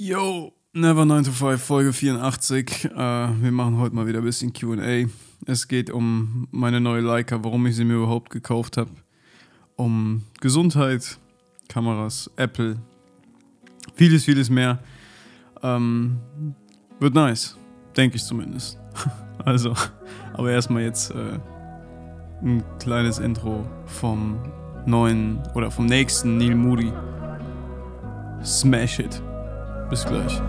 Yo, Never 9 to 5, Folge 84. Äh, wir machen heute mal wieder ein bisschen QA. Es geht um meine neue Leica, warum ich sie mir überhaupt gekauft habe. Um Gesundheit, Kameras, Apple, vieles, vieles mehr. Ähm, wird nice, denke ich zumindest. also, aber erstmal jetzt äh, ein kleines Intro vom neuen oder vom nächsten Neil Moody. Smash it. Bis gleich.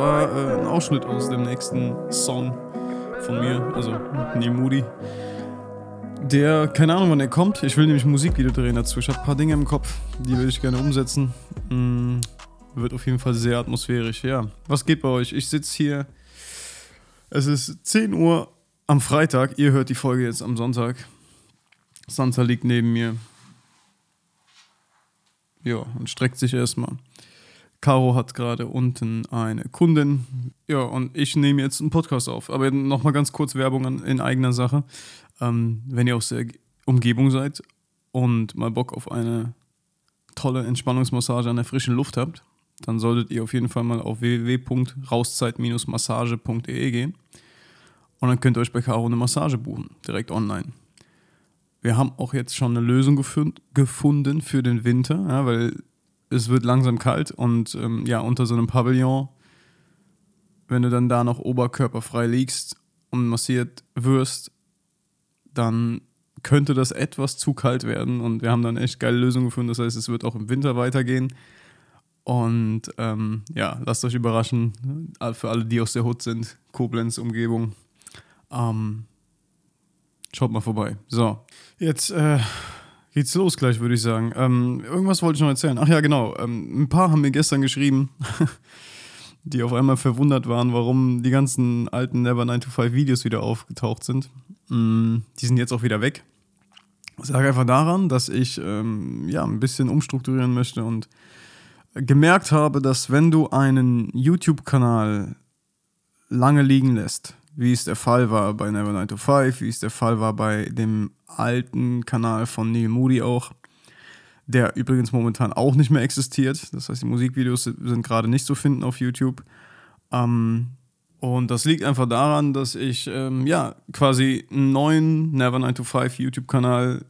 War äh, ein Ausschnitt aus dem nächsten Song von mir, also Neil Moody. Der, keine Ahnung, wann er kommt. Ich will nämlich Musikvideo drehen dazu. Ich habe ein paar Dinge im Kopf, die will ich gerne umsetzen. Mm, wird auf jeden Fall sehr atmosphärisch, ja. Was geht bei euch? Ich sitze hier. Es ist 10 Uhr am Freitag. Ihr hört die Folge jetzt am Sonntag. Santa liegt neben mir. Ja, und streckt sich erstmal. Caro hat gerade unten eine Kundin. Ja, und ich nehme jetzt einen Podcast auf. Aber nochmal ganz kurz Werbung in eigener Sache. Ähm, wenn ihr aus der Umgebung seid und mal Bock auf eine tolle Entspannungsmassage an der frischen Luft habt, dann solltet ihr auf jeden Fall mal auf www.rauszeit-massage.de gehen. Und dann könnt ihr euch bei Caro eine Massage buchen, direkt online. Wir haben auch jetzt schon eine Lösung gefund, gefunden für den Winter, ja, weil es wird langsam kalt und ähm, ja, unter so einem Pavillon, wenn du dann da noch oberkörperfrei liegst und massiert wirst, dann könnte das etwas zu kalt werden und wir haben dann echt geile Lösungen gefunden. Das heißt, es wird auch im Winter weitergehen. Und ähm, ja, lasst euch überraschen, für alle, die aus der Hut sind, Koblenz, Umgebung. Ähm, schaut mal vorbei. So, jetzt äh, geht's los gleich, würde ich sagen. Ähm, irgendwas wollte ich noch erzählen. Ach ja, genau. Ähm, ein paar haben mir gestern geschrieben, die auf einmal verwundert waren, warum die ganzen alten Never 9 to 5 Videos wieder aufgetaucht sind. Mm, die sind jetzt auch wieder weg. Ich sage einfach daran, dass ich ähm, ja, ein bisschen umstrukturieren möchte und gemerkt habe, dass wenn du einen YouTube-Kanal lange liegen lässt, wie es der Fall war bei Never 9 to 5, wie es der Fall war bei dem alten Kanal von Neil Moody auch, der übrigens momentan auch nicht mehr existiert. Das heißt, die Musikvideos sind gerade nicht zu finden auf YouTube. Ähm, und das liegt einfach daran, dass ich ähm, ja quasi einen neuen Never 9 to 5 YouTube-Kanal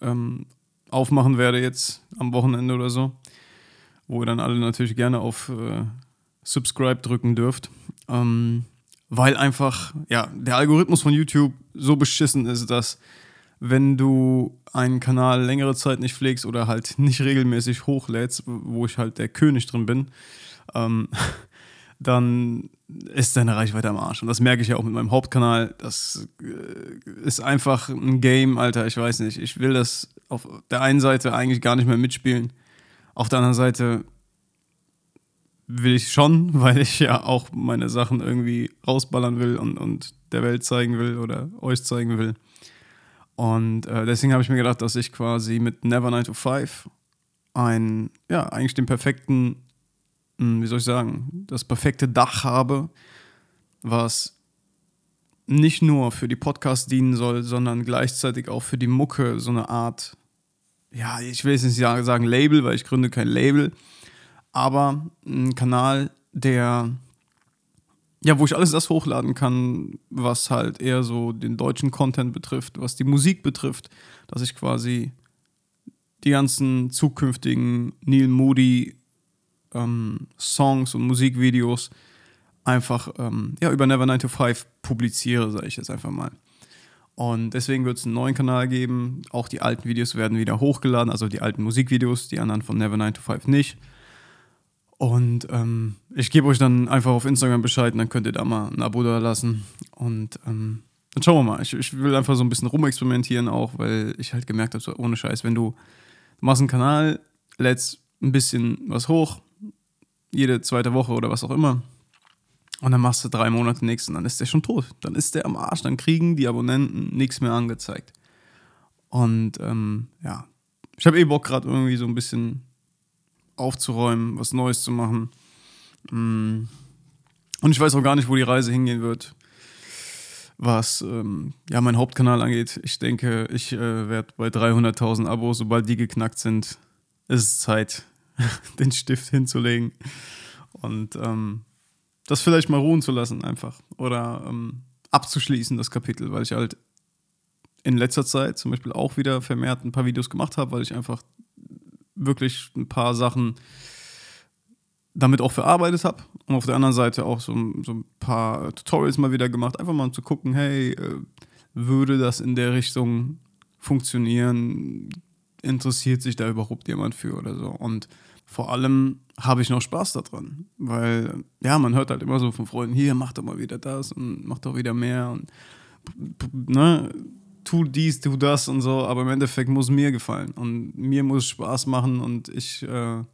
ähm, aufmachen werde jetzt am Wochenende oder so, wo ihr dann alle natürlich gerne auf äh, Subscribe drücken dürft. Ähm, weil einfach, ja, der Algorithmus von YouTube so beschissen ist, dass wenn du einen Kanal längere Zeit nicht pflegst oder halt nicht regelmäßig hochlädst, wo ich halt der König drin bin, ähm, dann ist deine Reichweite am Arsch. Und das merke ich ja auch mit meinem Hauptkanal. Das äh, ist einfach ein Game, Alter. Ich weiß nicht. Ich will das auf der einen Seite eigentlich gar nicht mehr mitspielen. Auf der anderen Seite will ich schon, weil ich ja auch meine Sachen irgendwie rausballern will und, und der Welt zeigen will oder euch zeigen will. Und äh, deswegen habe ich mir gedacht, dass ich quasi mit Never 9 to 5 ein, ja, eigentlich den perfekten, wie soll ich sagen, das perfekte Dach habe, was nicht nur für die Podcasts dienen soll, sondern gleichzeitig auch für die Mucke so eine Art, ja, ich will jetzt nicht sagen Label, weil ich gründe kein Label, aber ein Kanal, der, ja, wo ich alles das hochladen kann, was halt eher so den deutschen Content betrifft, was die Musik betrifft, dass ich quasi die ganzen zukünftigen Neil Moody ähm, Songs und Musikvideos einfach ähm, ja, über Never 9 to 5 publiziere, sage ich jetzt einfach mal. Und deswegen wird es einen neuen Kanal geben. Auch die alten Videos werden wieder hochgeladen, also die alten Musikvideos, die anderen von Never 9 to 5 nicht. Und ähm, ich gebe euch dann einfach auf Instagram Bescheid und dann könnt ihr da mal ein Abo da lassen. Und ähm, dann schauen wir mal. Ich, ich, will einfach so ein bisschen rumexperimentieren auch, weil ich halt gemerkt habe, so ohne Scheiß, wenn du, du machst einen Kanal, lädst ein bisschen was hoch, jede zweite Woche oder was auch immer. Und dann machst du drei Monate nichts und dann ist der schon tot. Dann ist der am Arsch. Dann kriegen die Abonnenten nichts mehr angezeigt. Und ähm, ja, ich habe eh Bock gerade irgendwie so ein bisschen aufzuräumen, was Neues zu machen. Mm. Und ich weiß auch gar nicht, wo die Reise hingehen wird, was ähm, ja mein Hauptkanal angeht. Ich denke, ich äh, werde bei 300.000 Abos, sobald die geknackt sind, ist es Zeit, den Stift hinzulegen und ähm, das vielleicht mal ruhen zu lassen einfach oder ähm, abzuschließen, das Kapitel, weil ich halt in letzter Zeit zum Beispiel auch wieder vermehrt ein paar Videos gemacht habe, weil ich einfach wirklich ein paar Sachen damit auch verarbeitet habe und auf der anderen Seite auch so, so ein paar Tutorials mal wieder gemacht, einfach mal um zu gucken, hey, äh, würde das in der Richtung funktionieren? Interessiert sich da überhaupt jemand für oder so? Und vor allem habe ich noch Spaß daran, weil ja, man hört halt immer so von Freunden, hier, mach doch mal wieder das und mach doch wieder mehr und ne, tu dies, tu das und so, aber im Endeffekt muss mir gefallen und mir muss Spaß machen und ich äh,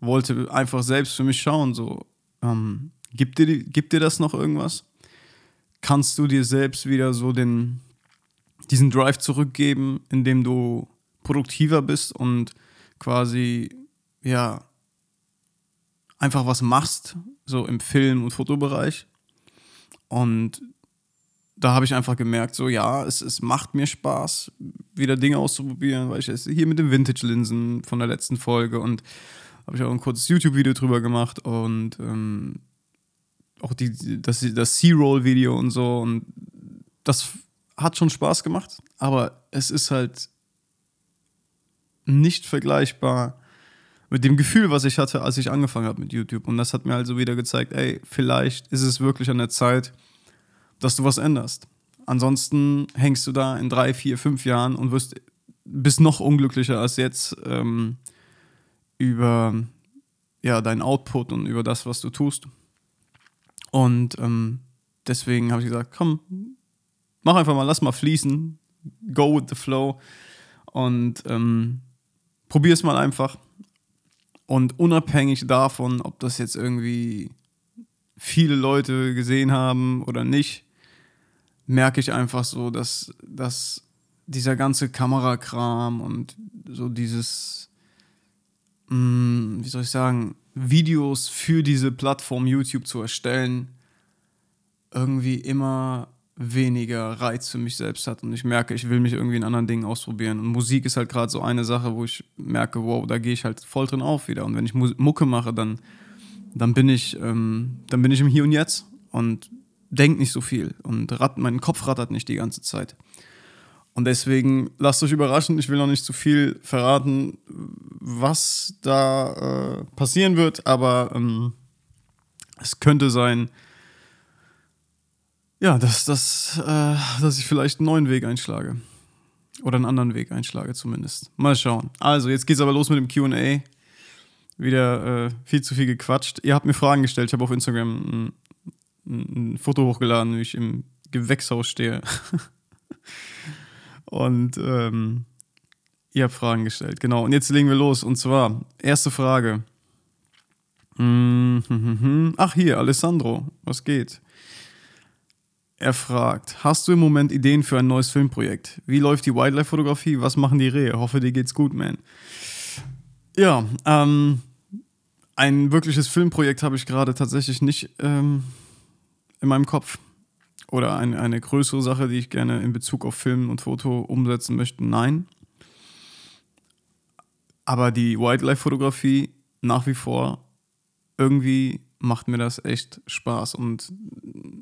wollte einfach selbst für mich schauen, so, ähm, gibt, dir, gibt dir das noch irgendwas? Kannst du dir selbst wieder so den, diesen Drive zurückgeben, indem du produktiver bist und quasi, ja, einfach was machst, so im Film- und Fotobereich. Und da habe ich einfach gemerkt, so ja, es, es macht mir Spaß, wieder Dinge auszuprobieren, weil ich jetzt hier mit den Vintage-Linsen von der letzten Folge und habe ich auch ein kurzes YouTube-Video drüber gemacht und ähm, auch die, das, das C-Roll-Video und so und das hat schon Spaß gemacht, aber es ist halt nicht vergleichbar mit dem Gefühl, was ich hatte, als ich angefangen habe mit YouTube. Und das hat mir also wieder gezeigt, ey, vielleicht ist es wirklich an der Zeit, dass du was änderst. Ansonsten hängst du da in drei, vier, fünf Jahren und wirst bist noch unglücklicher als jetzt ähm, über ja, deinen Output und über das, was du tust. Und ähm, deswegen habe ich gesagt, komm, mach einfach mal, lass mal fließen, go with the flow und ähm, probier es mal einfach. Und unabhängig davon, ob das jetzt irgendwie viele Leute gesehen haben oder nicht, merke ich einfach so, dass, dass dieser ganze Kamerakram und so dieses, mh, mm, wie soll ich sagen, Videos für diese Plattform YouTube zu erstellen, irgendwie immer weniger Reiz für mich selbst hat und ich merke, ich will mich irgendwie in anderen Dingen ausprobieren. Und Musik ist halt gerade so eine Sache, wo ich merke, wow, da gehe ich halt voll drin auf wieder. Und wenn ich Mucke mache, dann, dann bin ich, ähm, dann bin ich im Hier und Jetzt und denkt nicht so viel und rat, mein Kopf rattert nicht die ganze Zeit. Und deswegen lasst euch überraschen, ich will noch nicht zu viel verraten, was da äh, passieren wird, aber ähm, es könnte sein, ja, dass, dass, äh, dass ich vielleicht einen neuen Weg einschlage. Oder einen anderen Weg einschlage zumindest. Mal schauen. Also, jetzt geht's aber los mit dem QA. Wieder äh, viel zu viel gequatscht. Ihr habt mir Fragen gestellt. Ich habe auf Instagram ein Foto hochgeladen, wie ich im Gewächshaus stehe. und ähm, ihr habt Fragen gestellt. Genau. Und jetzt legen wir los. Und zwar, erste Frage. Ach, hier, Alessandro. Was geht? Er fragt: Hast du im Moment Ideen für ein neues Filmprojekt? Wie läuft die Wildlife-Fotografie? Was machen die Rehe? Hoffe, dir geht's gut, man. Ja, ähm, ein wirkliches Filmprojekt habe ich gerade tatsächlich nicht ähm, in meinem Kopf. Oder ein, eine größere Sache, die ich gerne in Bezug auf Film und Foto umsetzen möchte, nein. Aber die Wildlife-Fotografie nach wie vor irgendwie macht mir das echt Spaß. Und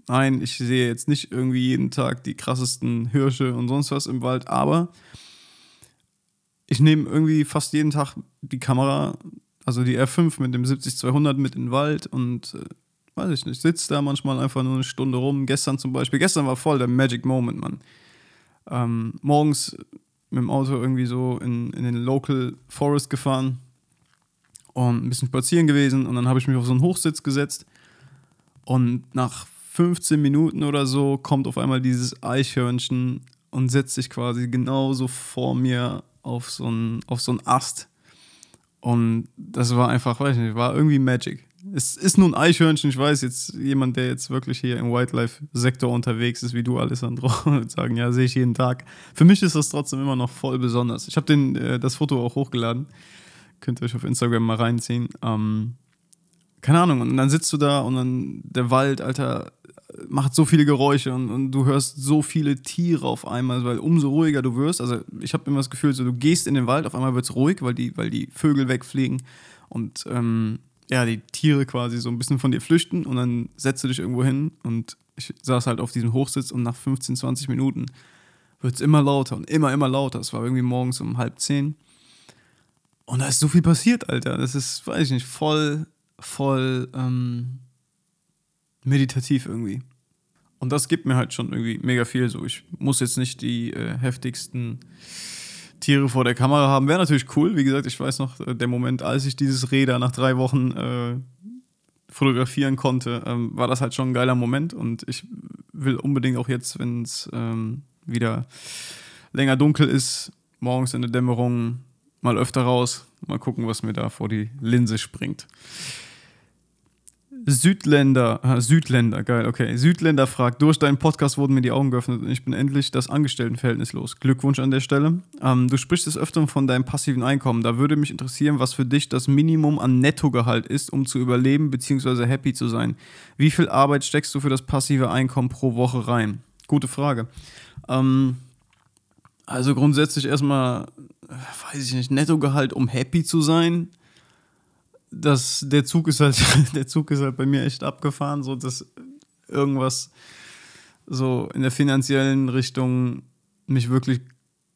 nein, ich sehe jetzt nicht irgendwie jeden Tag die krassesten Hirsche und sonst was im Wald, aber ich nehme irgendwie fast jeden Tag die Kamera, also die R5 mit dem 70-200 mit in den Wald und äh, weiß ich nicht, sitze da manchmal einfach nur eine Stunde rum. Gestern zum Beispiel, gestern war voll der Magic Moment, Mann. Ähm, morgens mit dem Auto irgendwie so in, in den Local Forest gefahren und ein bisschen spazieren gewesen und dann habe ich mich auf so einen Hochsitz gesetzt und nach 15 Minuten oder so kommt auf einmal dieses Eichhörnchen und setzt sich quasi genauso vor mir auf so einen, auf so einen Ast. Und das war einfach, weiß ich nicht, war irgendwie Magic. Es ist nur ein Eichhörnchen, ich weiß, jetzt jemand, der jetzt wirklich hier im Wildlife-Sektor unterwegs ist, wie du, Alessandro, würde sagen, ja, sehe ich jeden Tag. Für mich ist das trotzdem immer noch voll besonders. Ich habe äh, das Foto auch hochgeladen. Könnt ihr euch auf Instagram mal reinziehen. Ähm, keine Ahnung, und dann sitzt du da und dann der Wald, Alter, macht so viele Geräusche und, und, du hörst so viele Tiere auf einmal, weil umso ruhiger du wirst, also ich habe immer das Gefühl, so du gehst in den Wald, auf einmal wird es ruhig, weil die, weil die Vögel wegfliegen und ähm, ja, die Tiere quasi so ein bisschen von dir flüchten und dann setzt du dich irgendwo hin und ich saß halt auf diesem Hochsitz und nach 15, 20 Minuten wird es immer lauter und immer, immer lauter. Es war irgendwie morgens um halb zehn. Und da ist so viel passiert, Alter. Das ist, weiß ich nicht, voll, voll ähm, meditativ irgendwie. Und das gibt mir halt schon irgendwie mega viel. So, ich muss jetzt nicht die äh, heftigsten Tiere vor der Kamera haben. Wäre natürlich cool. Wie gesagt, ich weiß noch, äh, der Moment, als ich dieses Räder nach drei Wochen äh, fotografieren konnte, ähm, war das halt schon ein geiler Moment. Und ich will unbedingt auch jetzt, wenn es ähm, wieder länger dunkel ist, morgens in der Dämmerung mal öfter raus, mal gucken, was mir da vor die Linse springt. Südländer, Südländer, geil, okay. Südländer fragt, durch deinen Podcast wurden mir die Augen geöffnet und ich bin endlich das Angestelltenverhältnis los. Glückwunsch an der Stelle. Ähm, du sprichst des Öfteren von deinem passiven Einkommen. Da würde mich interessieren, was für dich das Minimum an Nettogehalt ist, um zu überleben bzw. happy zu sein. Wie viel Arbeit steckst du für das passive Einkommen pro Woche rein? Gute Frage. Ähm, also grundsätzlich erstmal, äh, weiß ich nicht, Nettogehalt, um happy zu sein das, der Zug ist halt, der Zug ist halt bei mir echt abgefahren, so dass irgendwas so in der finanziellen Richtung mich wirklich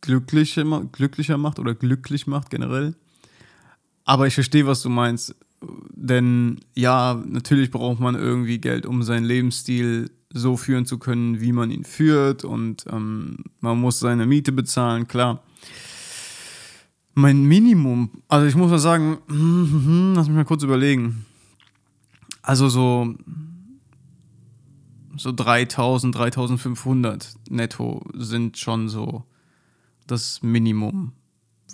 glücklicher, glücklicher macht oder glücklich macht generell. Aber ich verstehe, was du meinst. Denn ja, natürlich braucht man irgendwie Geld, um seinen Lebensstil so führen zu können, wie man ihn führt. Und ähm, man muss seine Miete bezahlen, klar. Mein Minimum, also ich muss mal sagen, lass mich mal kurz überlegen. Also so, so 3000, 3500 netto sind schon so das Minimum,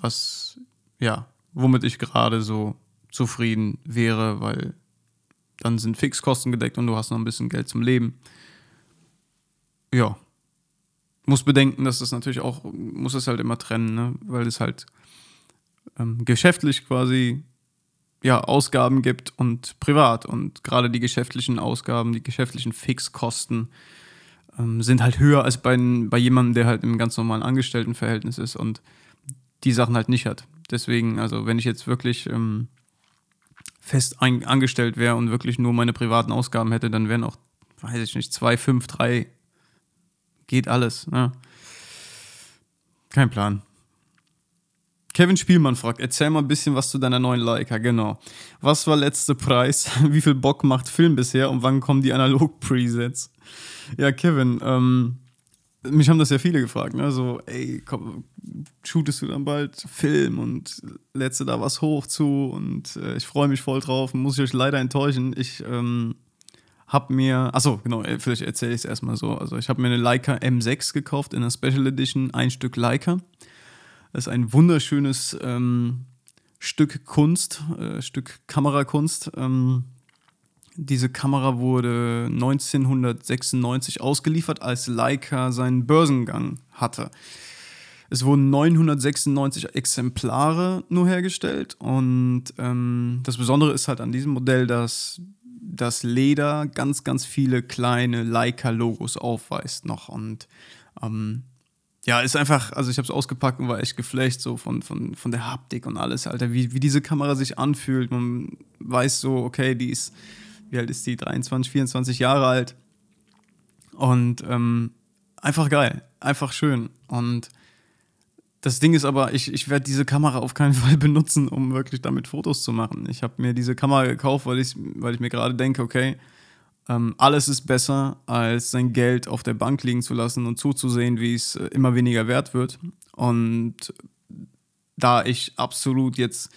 was, ja, womit ich gerade so zufrieden wäre, weil dann sind Fixkosten gedeckt und du hast noch ein bisschen Geld zum Leben. Ja. Muss bedenken, dass das natürlich auch, muss es halt immer trennen, ne? weil es halt ähm, geschäftlich quasi ja, Ausgaben gibt und privat. Und gerade die geschäftlichen Ausgaben, die geschäftlichen Fixkosten ähm, sind halt höher als bei, bei jemandem, der halt im ganz normalen Angestelltenverhältnis ist und die Sachen halt nicht hat. Deswegen, also wenn ich jetzt wirklich ähm, fest ein, angestellt wäre und wirklich nur meine privaten Ausgaben hätte, dann wären auch, weiß ich nicht, zwei, fünf, drei, geht alles. Ne? Kein Plan. Kevin Spielmann fragt, erzähl mal ein bisschen was zu deiner neuen Leica, genau. Was war letzter Preis? Wie viel Bock macht Film bisher und wann kommen die Analog-Presets? Ja, Kevin, ähm, mich haben das ja viele gefragt, ne? So, ey, komm, shootest du dann bald Film und lädst du da was hoch zu und äh, ich freue mich voll drauf. Muss ich euch leider enttäuschen. Ich ähm, hab mir, achso, genau, äh, vielleicht erzähle ich es erstmal so. Also, ich habe mir eine Leica M6 gekauft in der Special Edition, ein Stück Leica. Das ist ein wunderschönes ähm, Stück Kunst, äh, Stück Kamerakunst. Ähm, diese Kamera wurde 1996 ausgeliefert, als Leica seinen Börsengang hatte. Es wurden 996 Exemplare nur hergestellt und ähm, das Besondere ist halt an diesem Modell, dass das Leder ganz, ganz viele kleine Leica-Logos aufweist noch und ähm, ja, ist einfach, also ich habe es ausgepackt und war echt geflecht so von, von, von der Haptik und alles, Alter, wie, wie diese Kamera sich anfühlt. Man weiß so, okay, die ist, wie alt ist die? 23, 24 Jahre alt. Und ähm, einfach geil, einfach schön. Und das Ding ist aber, ich, ich werde diese Kamera auf keinen Fall benutzen, um wirklich damit Fotos zu machen. Ich habe mir diese Kamera gekauft, weil ich, weil ich mir gerade denke, okay, ähm, alles ist besser, als sein Geld auf der Bank liegen zu lassen und zuzusehen, wie es äh, immer weniger wert wird. Und da ich absolut jetzt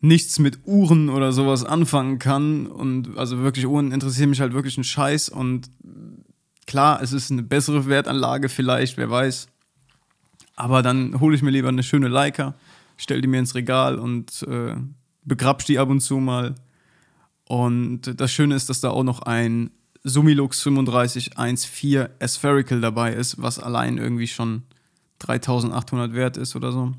nichts mit Uhren oder sowas anfangen kann und also wirklich Uhren interessieren mich halt wirklich ein Scheiß und klar, es ist eine bessere Wertanlage vielleicht, wer weiß. Aber dann hole ich mir lieber eine schöne Leica, stell die mir ins Regal und äh, begrapsch die ab und zu mal Und das Schöne ist, dass da auch noch ein Sumilux 3514 Aspherical dabei ist, was allein irgendwie schon 3800 wert ist oder so.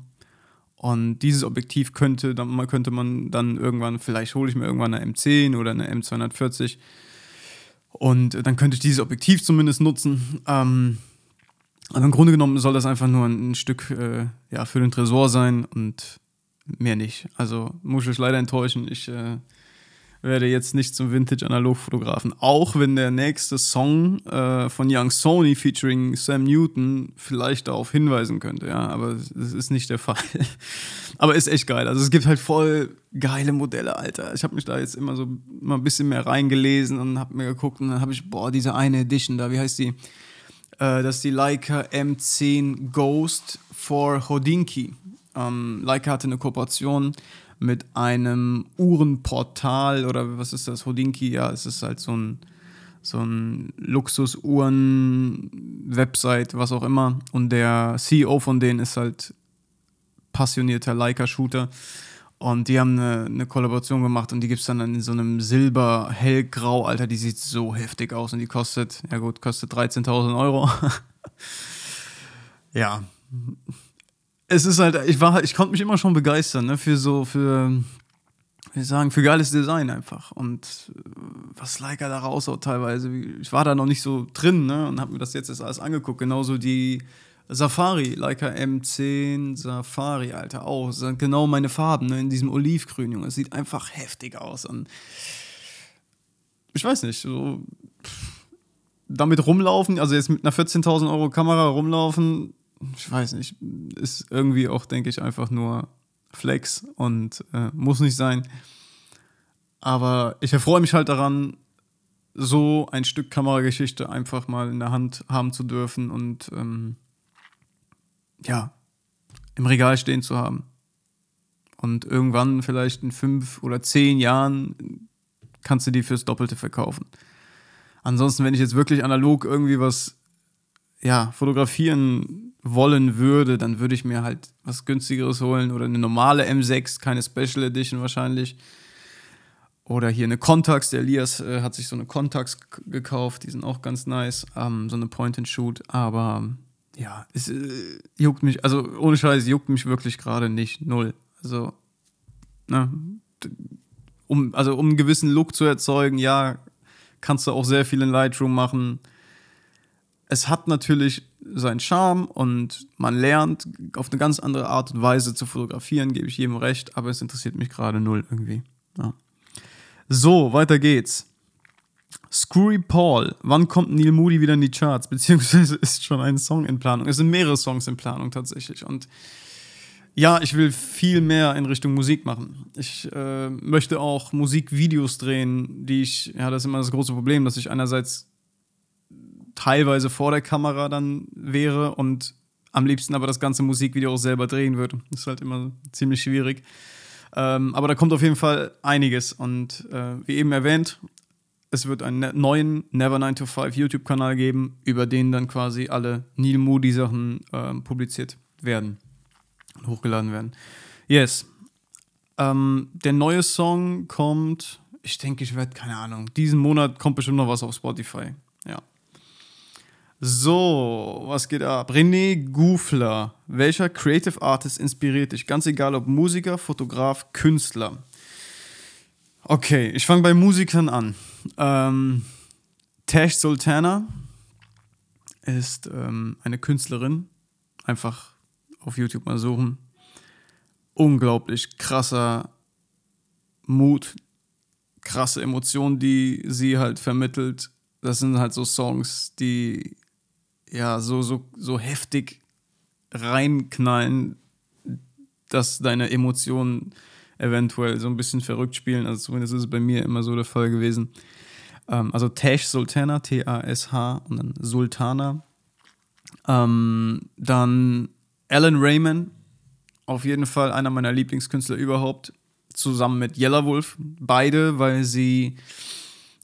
Und dieses Objektiv könnte, dann könnte man dann irgendwann, vielleicht hole ich mir irgendwann eine M10 oder eine M240 und dann könnte ich dieses Objektiv zumindest nutzen. Ähm, aber im Grunde genommen soll das einfach nur ein, Stück äh, ja, für den Tresor sein und mehr nicht. Also muss ich euch leider enttäuschen. Ich äh, werde jetzt nicht zum Vintage-Analog-Fotografen. Auch wenn der nächste Song äh, von Young Sony featuring Sam Newton vielleicht darauf hinweisen könnte, ja, aber das ist nicht der Fall. aber ist echt geil. Also es gibt halt voll geile Modelle, Alter. Ich habe mich da jetzt immer so mal ein bisschen mehr reingelesen und habe mir geguckt und dann habe ich, boah, diese eine Edition da, wie heißt die? Äh, das ist die Leica M10 Ghost for Hodinki. Ähm, Leica hatte eine Kooperation mit einem Uhrenportal oder was ist das, Hodinki, ja, es ist halt so ein, so ein Luxusuhren-Website, was auch immer. Und der CEO von denen ist halt passionierter Leica-Shooter. Und die haben eine, eine Kollaboration gemacht und die gibt es dann in so einem Silber, hellgrau, Alter, die sieht so heftig aus und die kostet, ja gut, kostet 13.000 Euro. ja, es ist halt, ich war, ich konnte mich immer schon begeistern, ne, für so, für, wie sagen, für geiles Design einfach. Und äh, was Leica da raushaut teilweise, ich war da noch nicht so drin, ne, und habe mir das jetzt alles angeguckt. Genauso die Safari, Leica M10 Safari, Alter, auch. Das sind genau meine Farben, ne, in diesem Olivgrün, Junge. Es sieht einfach heftig aus. Und ich weiß nicht, so damit rumlaufen, also jetzt mit einer 14.000 Euro Kamera rumlaufen, ich weiß nicht, ist irgendwie auch, denke ich, einfach nur Flex und äh, muss nicht sein. Aber ich erfreue mich halt daran, so ein Stück Kamerageschichte einfach mal in der Hand haben zu dürfen und ähm, ja, im Regal stehen zu haben. Und irgendwann, vielleicht in fünf oder zehn Jahren, kannst du die fürs Doppelte verkaufen. Ansonsten, wenn ich jetzt wirklich analog irgendwie was ja, fotografieren wollen würde, dann würde ich mir halt was günstigeres holen oder eine normale M6, keine Special Edition wahrscheinlich. Oder hier eine Contax, der Elias äh, hat sich so eine Contax gekauft, die sind auch ganz nice, ähm, so eine Point-and-Shoot, aber ja, es äh, juckt mich, also ohne Scheiß, juckt mich wirklich gerade nicht, null. Also, ne, um, also um einen gewissen Look zu erzeugen, ja, kannst du auch sehr viel in Lightroom machen, es hat natürlich seinen Charme und man lernt auf eine ganz andere Art und Weise zu fotografieren, gebe ich jedem recht, aber es interessiert mich gerade null irgendwie. Ja. So, weiter geht's. Screwy Paul, wann kommt Neil Moody wieder in die Charts? Beziehungsweise ist schon ein Song in Planung. Es sind mehrere Songs in Planung tatsächlich. Und ja, ich will viel mehr in Richtung Musik machen. Ich äh, möchte auch Musikvideos drehen, die ich, ja, das ist immer das große Problem, dass ich einerseits teilweise vor der Kamera dann wäre und am liebsten aber das ganze Musikvideo auch selber drehen würde. Das ist halt immer ziemlich schwierig. Ähm, aber da kommt auf jeden Fall einiges und äh, wie eben erwähnt, es wird einen ne-, neuen Never 9 to 5 YouTube-Kanal geben, über den dann quasi alle Neil Moody-Sachen äh, publiziert werden und hochgeladen werden. Yes. Ähm, der neue Song kommt, ich denke, ich werde, keine Ahnung, diesen Monat kommt bestimmt noch was auf Spotify. So, was geht ab? René Gufler. Welcher Creative Artist inspiriert dich? Ganz egal, ob Musiker, Fotograf, Künstler. Okay, ich fange bei Musikern an. Ähm, Tash Sultana ist ähm, eine Künstlerin. Einfach auf YouTube mal suchen. Unglaublich krasser Mut, krasse Emotionen, die sie halt vermittelt. Das sind halt so Songs, die ja, so, so, so heftig reinknallen, dass deine Emotionen eventuell so ein bisschen verrückt spielen. Also zumindest ist es bei mir immer so der Fall gewesen. Ähm, also Tash Sultana, T-A-S-H und dann Sultana. Ähm, dann Alan Raymond, auf jeden Fall einer meiner Lieblingskünstler überhaupt, zusammen mit Yellow Wolf. Beide, weil sie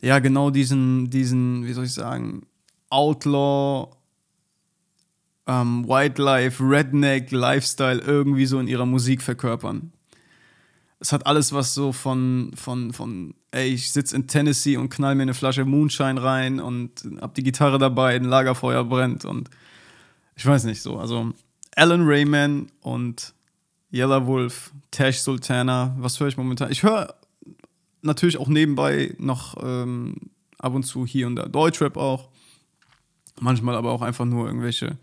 ja genau diesen, diesen, wie soll ich sagen, Outlaw ähm, Wildlife, Redneck, Lifestyle irgendwie so in ihrer Musik verkörpern. es hat alles was so von, von, von ey, ich sitze in Tennessee und knall mir eine Flasche Moonshine rein und hab die Gitarre dabei, ein Lagerfeuer brennt und ich weiß nicht so. Also Alan Rayman und Yellow Wolf, Tash Sultana, was höre ich momentan? Ich höre natürlich auch nebenbei noch ähm, ab und zu hier und da Deutschrap auch. Manchmal aber auch einfach nur irgendwelche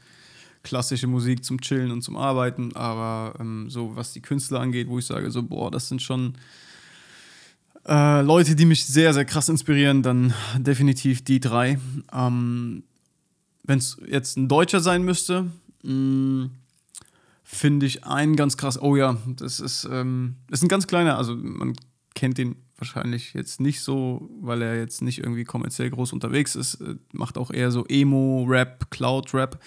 klassische Musik zum Chillen und zum Arbeiten. Aber ähm, so was die Künstler angeht, wo ich sage, so, boah, das sind schon äh, Leute, die mich sehr, sehr krass inspirieren, dann definitiv die drei. Ähm, Wenn es jetzt ein Deutscher sein müsste, mm, finde ich einen ganz krass. Oh ja, das ist, ähm, das ist ein ganz kleiner, also man kennt den wahrscheinlich jetzt nicht so, weil er jetzt nicht irgendwie kommerziell groß unterwegs ist. Äh, macht auch eher so Emo-Rap, Cloud-Rap.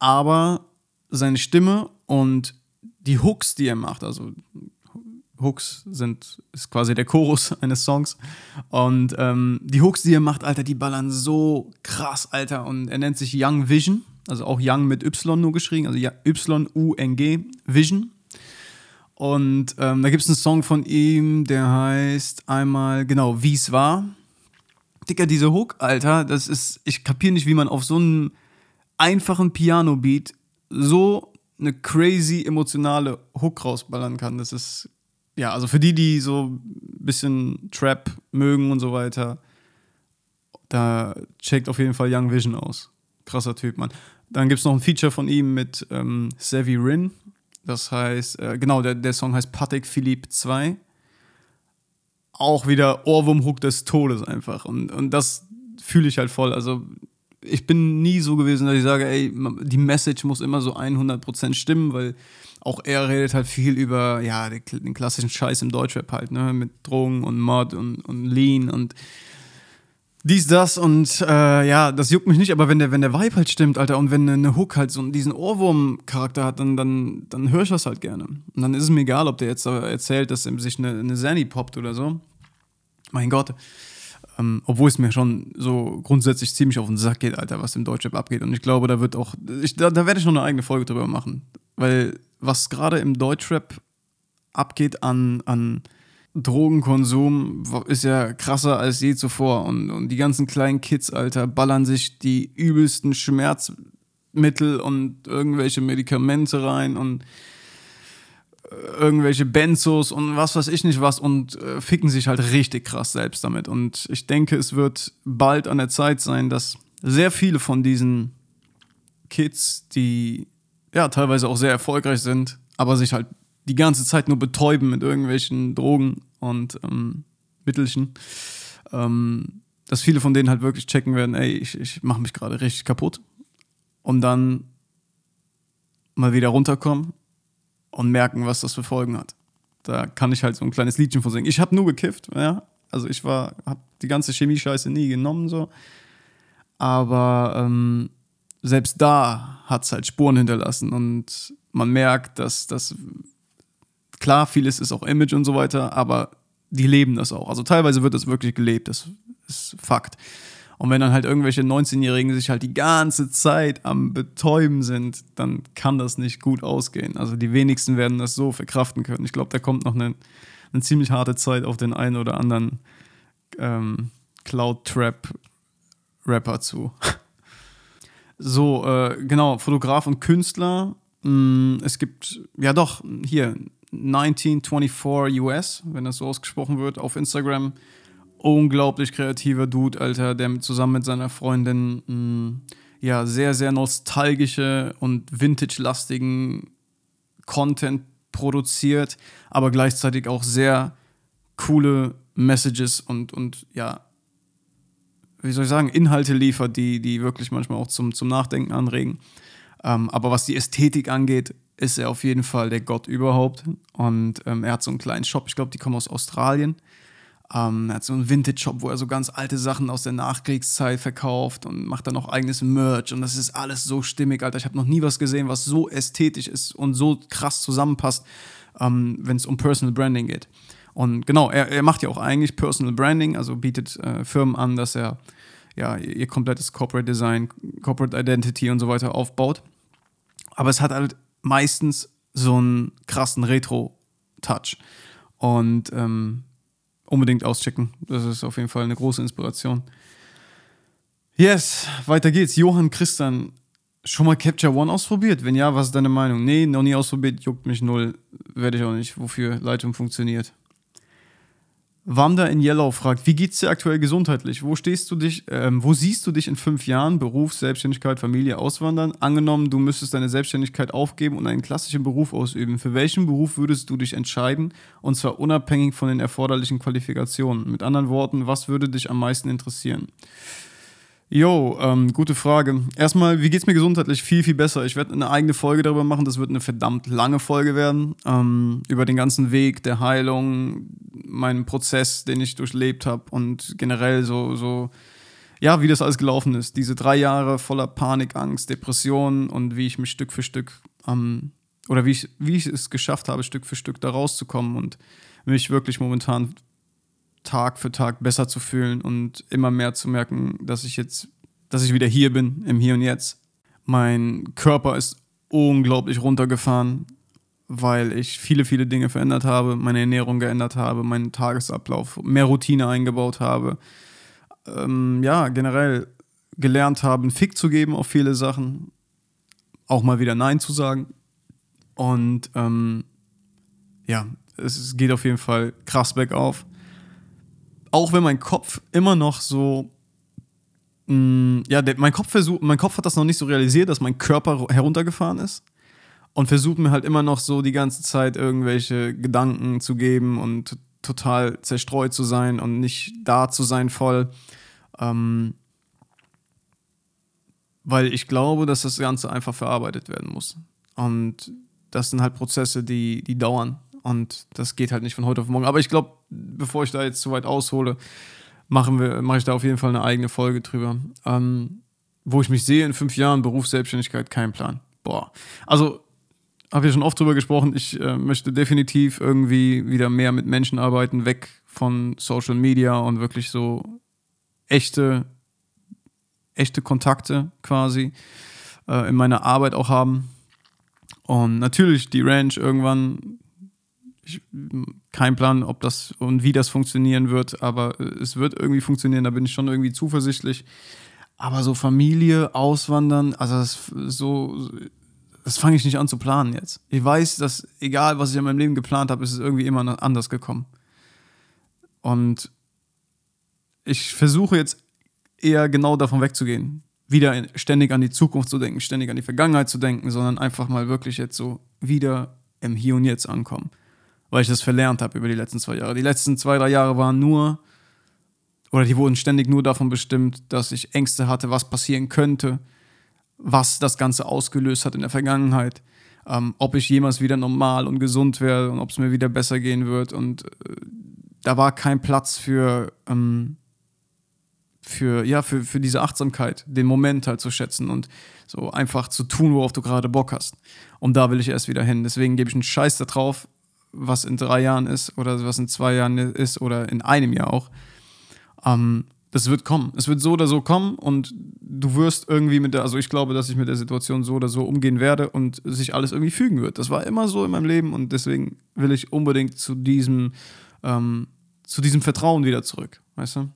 Aber seine Stimme und die Hooks, die er macht, also Hooks sind, ist quasi der Chorus eines Songs. Und ähm, die Hooks, die er macht, Alter, die ballern so krass, Alter. Und er nennt sich Young Vision, also auch Young mit Y nur geschrieben, also Y-U-N-G, Vision. Und ähm, da gibt es einen Song von ihm, der heißt einmal, genau, Wie es war. Dicker, diese Hook, Alter, das ist, ich kapiere nicht, wie man auf so einem einfachen Piano-Beat so eine crazy emotionale Hook rausballern kann. Das ist, ja, also für die, die so ein bisschen Trap mögen und so weiter, da checkt auf jeden Fall Young Vision aus. Krasser Typ, Mann. Dann gibt es noch ein Feature von ihm mit ähm, Savvy Rin. Das heißt, äh, genau, der, der Song heißt Patek Philippe 2. Auch wieder Ohrwurm-Hook des Todes einfach. Und, und das fühle ich halt voll. Also, ich bin nie so gewesen, dass ich sage, ey, die Message muss immer so 100% stimmen, weil auch er redet halt viel über, ja, den, klassischen Scheiß im Deutschrap halt, ne, mit Drogen und Mod und, und Lean und dies, das und äh, ja, das juckt mich nicht, aber wenn der, wenn der Vibe halt stimmt, Alter, und wenn eine Hook halt so diesen Ohrwurm-Charakter hat, dann, dann, dann höre ich das halt gerne. Und dann ist es mir egal, ob der jetzt erzählt, dass er sich eine, eine Zanny poppt oder so. Mein Gott. Ähm, obwohl es mir schon so grundsätzlich ziemlich auf den Sack geht, Alter, was im Deutschrap abgeht. Und ich glaube, da wird auch, ich, da, da werde ich noch eine eigene Folge drüber machen. Weil was gerade im Deutschrap abgeht an, an Drogenkonsum ist ja krasser als je zuvor. Und, und die ganzen kleinen Kids, Alter, ballern sich die übelsten Schmerzmittel und irgendwelche Medikamente rein und irgendwelche Benzos und was weiß ich nicht was und äh, ficken sich halt richtig krass selbst damit. Und ich denke, es wird bald an der Zeit sein, dass sehr viele von diesen Kids, die ja teilweise auch sehr erfolgreich sind, aber sich halt die ganze Zeit nur betäuben mit irgendwelchen Drogen und ähm, Mittelchen. Ähm, dass viele von denen halt wirklich checken werden, ey, ich, ich mache mich gerade richtig kaputt. Und dann mal wieder runterkommen und merken, was das für Folgen hat. Da kann ich halt so ein kleines Liedchen von singen. Ich habe nur gekifft, ja. Also ich war, habe die ganze Chemie-Scheiße nie genommen so. Aber ähm, selbst da hat es halt Spuren hinterlassen und man merkt, dass das Klar, vieles ist auch Image und so weiter, aber die leben das auch. Also teilweise wird das wirklich gelebt, das ist Fakt. Und wenn dann halt irgendwelche 19-Jährigen sich halt die ganze Zeit am Betäuben sind, dann kann das nicht gut ausgehen. Also die wenigsten werden das so verkraften können. Ich glaube, da kommt noch eine, eine ziemlich harte Zeit auf den einen oder anderen ähm, Cloud-Trap-Rapper zu. so, äh, genau, Fotograf und Künstler. Mm, es gibt, ja doch, hier, 1924 US, wenn das so ausgesprochen wird, auf Instagram. Unglaublich kreativer Dude, Alter, der zusammen mit seiner Freundin mh, mm, ja sehr, sehr nostalgische und vintage-lastigen Content produziert, aber gleichzeitig auch sehr coole Messages und, und ja, wie soll ich sagen, Inhalte liefert, die, die wirklich manchmal auch zum, zum Nachdenken anregen. Ähm, aber was die Ästhetik angeht, ist er auf jeden Fall der Gott überhaupt. Und ähm, er hat so einen kleinen Shop, ich glaube, die kommen aus Australien. Ähm, er hat so einen Vintage-Shop, wo er so ganz alte Sachen aus der Nachkriegszeit verkauft und macht dann auch eigenes Merch. Und das ist alles so stimmig, Alter. Ich habe noch nie was gesehen, was so ästhetisch ist und so krass zusammenpasst, ähm, wenn es um Personal Branding geht. Und genau, er, er, macht ja auch eigentlich Personal Branding, also bietet äh, Firmen an, dass er ja ihr komplettes Corporate Design, Corporate Identity und so weiter aufbaut. Aber es hat halt meistens so einen krassen Retro-Touch. Und ähm, unbedingt auschecken. Das ist auf jeden Fall eine große Inspiration. Yes, weiter geht's. Johann Christian, schon mal Capture One ausprobiert? Wenn ja, was ist deine Meinung? Nee, noch nie ausprobiert, juckt mich null. Werde ich auch nicht, wofür Leitung funktioniert. Wanda in Yellow fragt, wie geht's dir aktuell gesundheitlich? Wo stehst du dich, ähm, wo siehst du dich in fünf Jahren? Beruf, Selbstständigkeit, Familie, Auswandern? Angenommen, du müsstest deine Selbstständigkeit aufgeben und einen klassischen Beruf ausüben. Für welchen Beruf würdest du dich entscheiden? Und zwar unabhängig von den erforderlichen Qualifikationen. Mit anderen Worten, was würde dich am meisten interessieren? Jo, ähm, gute Frage. Erstmal, wie geht's mir gesundheitlich? Viel, viel besser. Ich werde eine eigene Folge darüber machen. Das wird eine verdammt lange Folge werden. Ähm, über den ganzen Weg der Heilung, meinen Prozess, den ich durchlebt habe und generell so, so, ja, wie das alles gelaufen ist. Diese drei Jahre voller Panik, Angst, Depression und wie ich mich Stück für Stück, ähm, oder wie ich, wie ich es geschafft habe, Stück für Stück da rauszukommen und mich wirklich momentan Tag für Tag besser zu fühlen und immer mehr zu merken, dass ich jetzt, dass ich wieder hier bin, im Hier und Jetzt. Mein Körper ist unglaublich runtergefahren, weil ich viele, viele Dinge verändert habe, meine Ernährung geändert habe, meinen Tagesablauf, mehr Routine eingebaut habe. Ähm, ja, generell gelernt habe, einen Fick zu geben auf viele Sachen, auch mal wieder Nein zu sagen. Und ähm, ja, es geht auf jeden Fall krass bergauf auch wenn mein Kopf immer noch so mh, mm, ja, mein Kopf versucht, mein Kopf hat das noch nicht so realisiert, dass mein Körper heruntergefahren ist und versucht mir halt immer noch so die ganze Zeit irgendwelche Gedanken zu geben und total zerstreut zu sein und nicht da zu sein voll. Ähm, weil ich glaube, dass das Ganze einfach verarbeitet werden muss. Und das sind halt Prozesse, die, die dauern. Und das geht halt nicht von heute auf morgen. Aber ich glaube, bevor ich da jetzt zu weit aushole, machen wir, mache ich da auf jeden Fall eine eigene Folge drüber. Ähm, wo ich mich sehe in fünf Jahren, Berufsselbstständigkeit, kein Plan. Boah. Also, habe ich schon oft drüber gesprochen, ich äh, möchte definitiv irgendwie wieder mehr mit Menschen arbeiten, weg von Social Media und wirklich so echte, echte Kontakte quasi äh, in meiner Arbeit auch haben. Und natürlich die Ranch irgendwann ich, kein Plan, ob das und wie das funktionieren wird, aber es wird irgendwie funktionieren, da bin ich schon irgendwie zuversichtlich. Aber so Familie, Auswandern, also das, so, das fange ich nicht an zu planen jetzt. Ich weiß, dass egal, was ich in meinem Leben geplant habe, ist es irgendwie immer anders gekommen. Und ich versuche jetzt eher genau davon wegzugehen. Wieder ständig an die Zukunft zu denken, ständig an die Vergangenheit zu denken, sondern einfach mal wirklich jetzt so wieder im Hier und Jetzt ankommen weil ich das verlernt habe über die letzten zwei Jahre. Die letzten zwei, drei Jahre waren nur, oder die wurden ständig nur davon bestimmt, dass ich Ängste hatte, was passieren könnte, was das Ganze ausgelöst hat in der Vergangenheit, ähm, ob ich jemals wieder normal und gesund werde und ob es mir wieder besser gehen wird. Und äh, da war kein Platz für, ähm, für, ja, für, für diese Achtsamkeit, den Moment halt zu schätzen und so einfach zu tun, worauf du gerade Bock hast. Und da will ich erst wieder hin. Deswegen gebe ich einen Scheiß da drauf, was in drei Jahren ist oder was in zwei Jahren ist oder in einem Jahr auch. Ähm, das wird kommen. Es wird so oder so kommen und du wirst irgendwie mit der, also ich glaube, dass ich mit der Situation so oder so umgehen werde und sich alles irgendwie fügen wird. Das war immer so in meinem Leben und deswegen will ich unbedingt zu diesem, ähm, zu diesem Vertrauen wieder zurück, weißt du?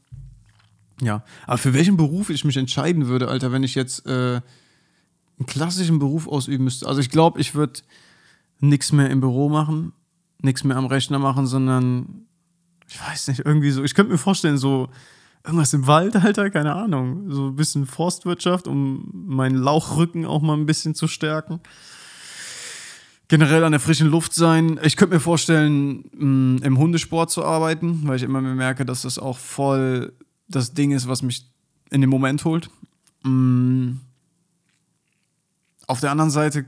Ja, aber für welchen Beruf ich mich entscheiden würde, Alter, wenn ich jetzt äh, einen klassischen Beruf ausüben müsste. Also ich glaube, ich würde nichts mehr im Büro machen nichts mehr am Rechner machen, sondern ich weiß nicht, irgendwie so, ich könnte mir vorstellen, so irgendwas im Wald, Alter, keine Ahnung. So ein bisschen Forstwirtschaft, um meinen Lauchrücken auch mal ein bisschen zu stärken. Generell an der frischen Luft sein. Ich könnte mir vorstellen, mm, im Hundesport zu arbeiten, weil ich immer mehr merke, dass das auch voll das Ding ist, was mich in den Moment holt. Mm. Auf der anderen Seite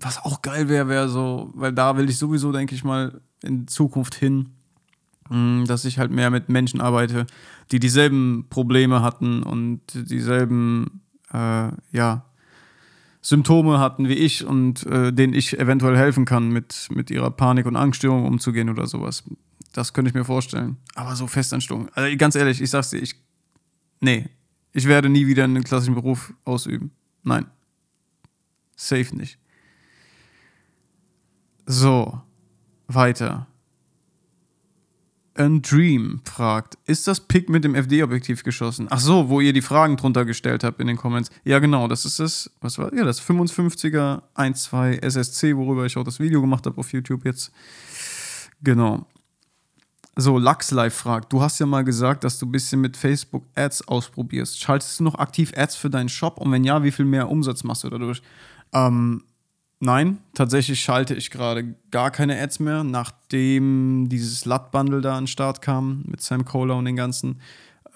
was auch geil wäre, wäre so, weil da will ich sowieso, denke ich mal, in Zukunft hin, mm, dass ich halt mehr mit Menschen arbeite, die dieselben Probleme hatten und dieselben, äh, ja, Symptome hatten wie ich und äh, denen ich eventuell helfen kann, mit, mit ihrer Panik- und Angststörung umzugehen oder sowas. Das könnte ich mir vorstellen. Aber so Festanstellung. Also ganz ehrlich, ich sag's dir, ich. Nee. Ich werde nie wieder einen klassischen Beruf ausüben. Nein. Safe nicht. So, weiter. a Dream fragt, ist das Pick mit dem FD-Objektiv geschossen? Ach so, wo ihr die Fragen drunter gestellt habt in den Comments. Ja, genau, das ist das, was war, ja, das 55er 1.2 SSC, worüber ich auch das Video gemacht habe auf YouTube jetzt. Genau. So, Lux Live fragt, du hast ja mal gesagt, dass du ein bisschen mit Facebook Ads ausprobierst. Schaltest du noch aktiv Ads für deinen Shop? Und wenn ja, wie viel mehr Umsatz machst du dadurch? Ähm, nein, tatsächlich schalte ich gerade gar keine Ads mehr, nachdem dieses LUT-Bundle da an den Start kam mit Sam Kohler und den ganzen.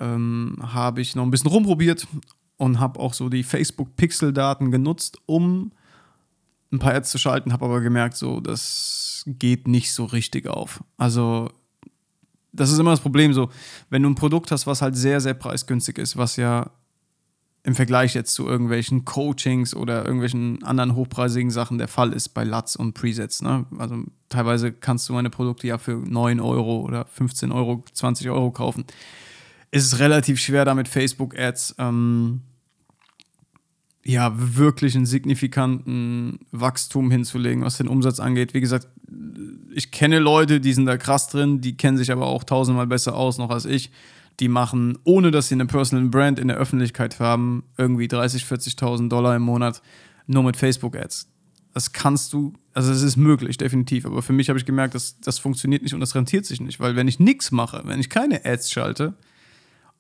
Ähm, habe ich noch ein bisschen rumprobiert und habe auch so die Facebook-Pixel-Daten genutzt, um ein paar Ads zu schalten, habe aber gemerkt, so, das geht nicht so richtig auf. Also das ist immer das Problem so, wenn du ein Produkt hast, was halt sehr, sehr preisgünstig ist, was ja im Vergleich jetzt zu irgendwelchen Coachings oder irgendwelchen anderen hochpreisigen Sachen der Fall ist bei LUTs und Presets. Ne? Also teilweise kannst du meine Produkte ja für 9 Euro oder 15 Euro, 20 Euro kaufen. Es ist relativ schwer, damit Facebook-Ads ähm, ja, wirklich einen signifikanten Wachstum hinzulegen, was den Umsatz angeht. Wie gesagt, ich kenne Leute, die sind da krass drin, die kennen sich aber auch tausendmal besser aus noch als ich. Die machen, ohne dass sie eine Personal Brand in der Öffentlichkeit haben, irgendwie 30, 40.000 Dollar im Monat nur mit Facebook-Ads. Das kannst du, also es ist möglich, definitiv. Aber für mich habe ich gemerkt, dass das funktioniert nicht und das rentiert sich nicht, weil wenn ich nichts mache, wenn ich keine Ads schalte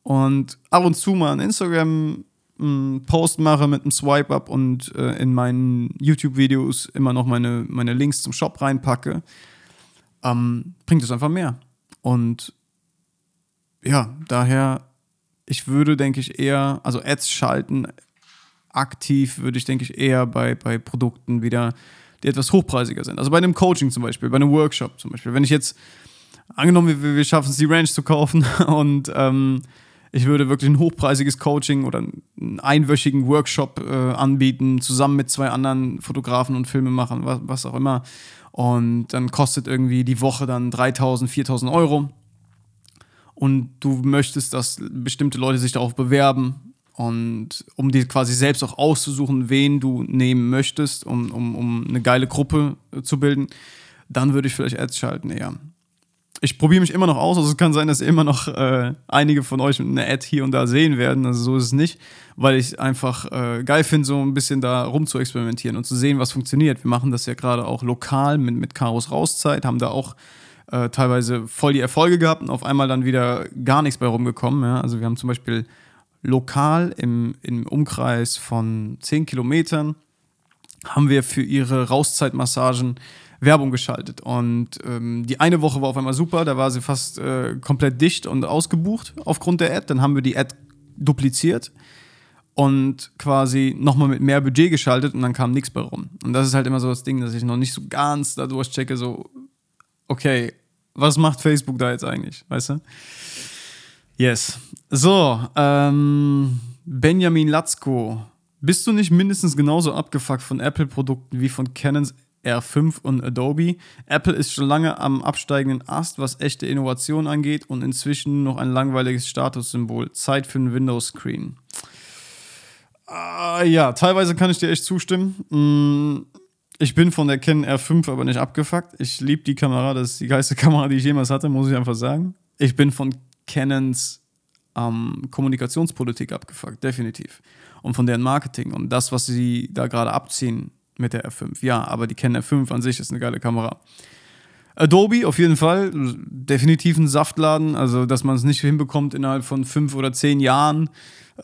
und ab und zu mal ein Instagram einen Post mache mit einem Swipe-Up und äh, in meinen YouTube-Videos immer noch meine, meine Links zum Shop reinpacke, ähm, bringt es einfach mehr. Und ja, daher, ich würde, denke ich, eher, also Ads schalten aktiv, würde ich, denke ich, eher bei, bei Produkten wieder, die etwas hochpreisiger sind. Also bei einem Coaching zum Beispiel, bei einem Workshop zum Beispiel. Wenn ich jetzt, angenommen, wir, wir schaffen es, die Ranch zu kaufen und ähm, ich würde wirklich ein hochpreisiges Coaching oder einen einwöchigen Workshop äh, anbieten, zusammen mit zwei anderen Fotografen und Filmemachern, was, was auch immer. Und dann kostet irgendwie die Woche dann 3000, 4000 Euro. Und du möchtest, dass bestimmte Leute sich darauf bewerben. Und um dir quasi selbst auch auszusuchen, wen du nehmen möchtest, um, um, um eine geile Gruppe zu bilden, dann würde ich vielleicht Ads schalten eher ich probiere mich immer noch aus. Also es kann sein, dass immer noch äh, einige von euch eine Ad hier und da sehen werden. Also so ist es nicht, weil ich einfach äh, geil finde, so ein bisschen da rum zu experimentieren und zu sehen, was funktioniert. Wir machen das ja gerade auch lokal mit, mit Karos Rauszeit, haben da auch äh, teilweise voll die Erfolge gehabt und auf einmal dann wieder gar nichts bei rumgekommen. Ja? Also wir haben zum Beispiel lokal im, im Umkreis von 10 Kilometern haben wir für ihre Rauszeitmassagen Werbung geschaltet. Und ähm, die eine Woche war auf einmal super, da war sie fast äh, komplett dicht und ausgebucht aufgrund der Ad. Dann haben wir die Ad dupliziert und quasi nochmal mit mehr Budget geschaltet und dann kam nichts bei rum. Und das ist halt immer so das Ding, dass ich noch nicht so ganz da durchchecke, so, okay, was macht Facebook da jetzt eigentlich, weißt du? Yes. So, ähm, Benjamin Latzko. Bist du nicht mindestens genauso abgefuckt von Apple-Produkten wie von Canons R5 und Adobe. Apple ist schon lange am absteigenden Ast, was echte Innovation angeht und inzwischen noch ein langweiliges Statussymbol. Zeit für einen Windows-Screen. Uh, ja, teilweise kann ich dir echt zustimmen. Ich bin von der Canon R5 aber nicht abgefuckt. Ich liebe die Kamera, das ist die geilste Kamera, die ich jemals hatte, muss ich einfach sagen. Ich bin von Canons ähm, Kommunikationspolitik abgefuckt, definitiv. Und von deren Marketing und das, was sie da gerade abziehen, mit der R5. Ja, aber die Canon R5 an sich ist eine geile Kamera. Adobe auf jeden Fall, definitiv ein Saftladen, also dass man es nicht hinbekommt, innerhalb von fünf oder zehn Jahren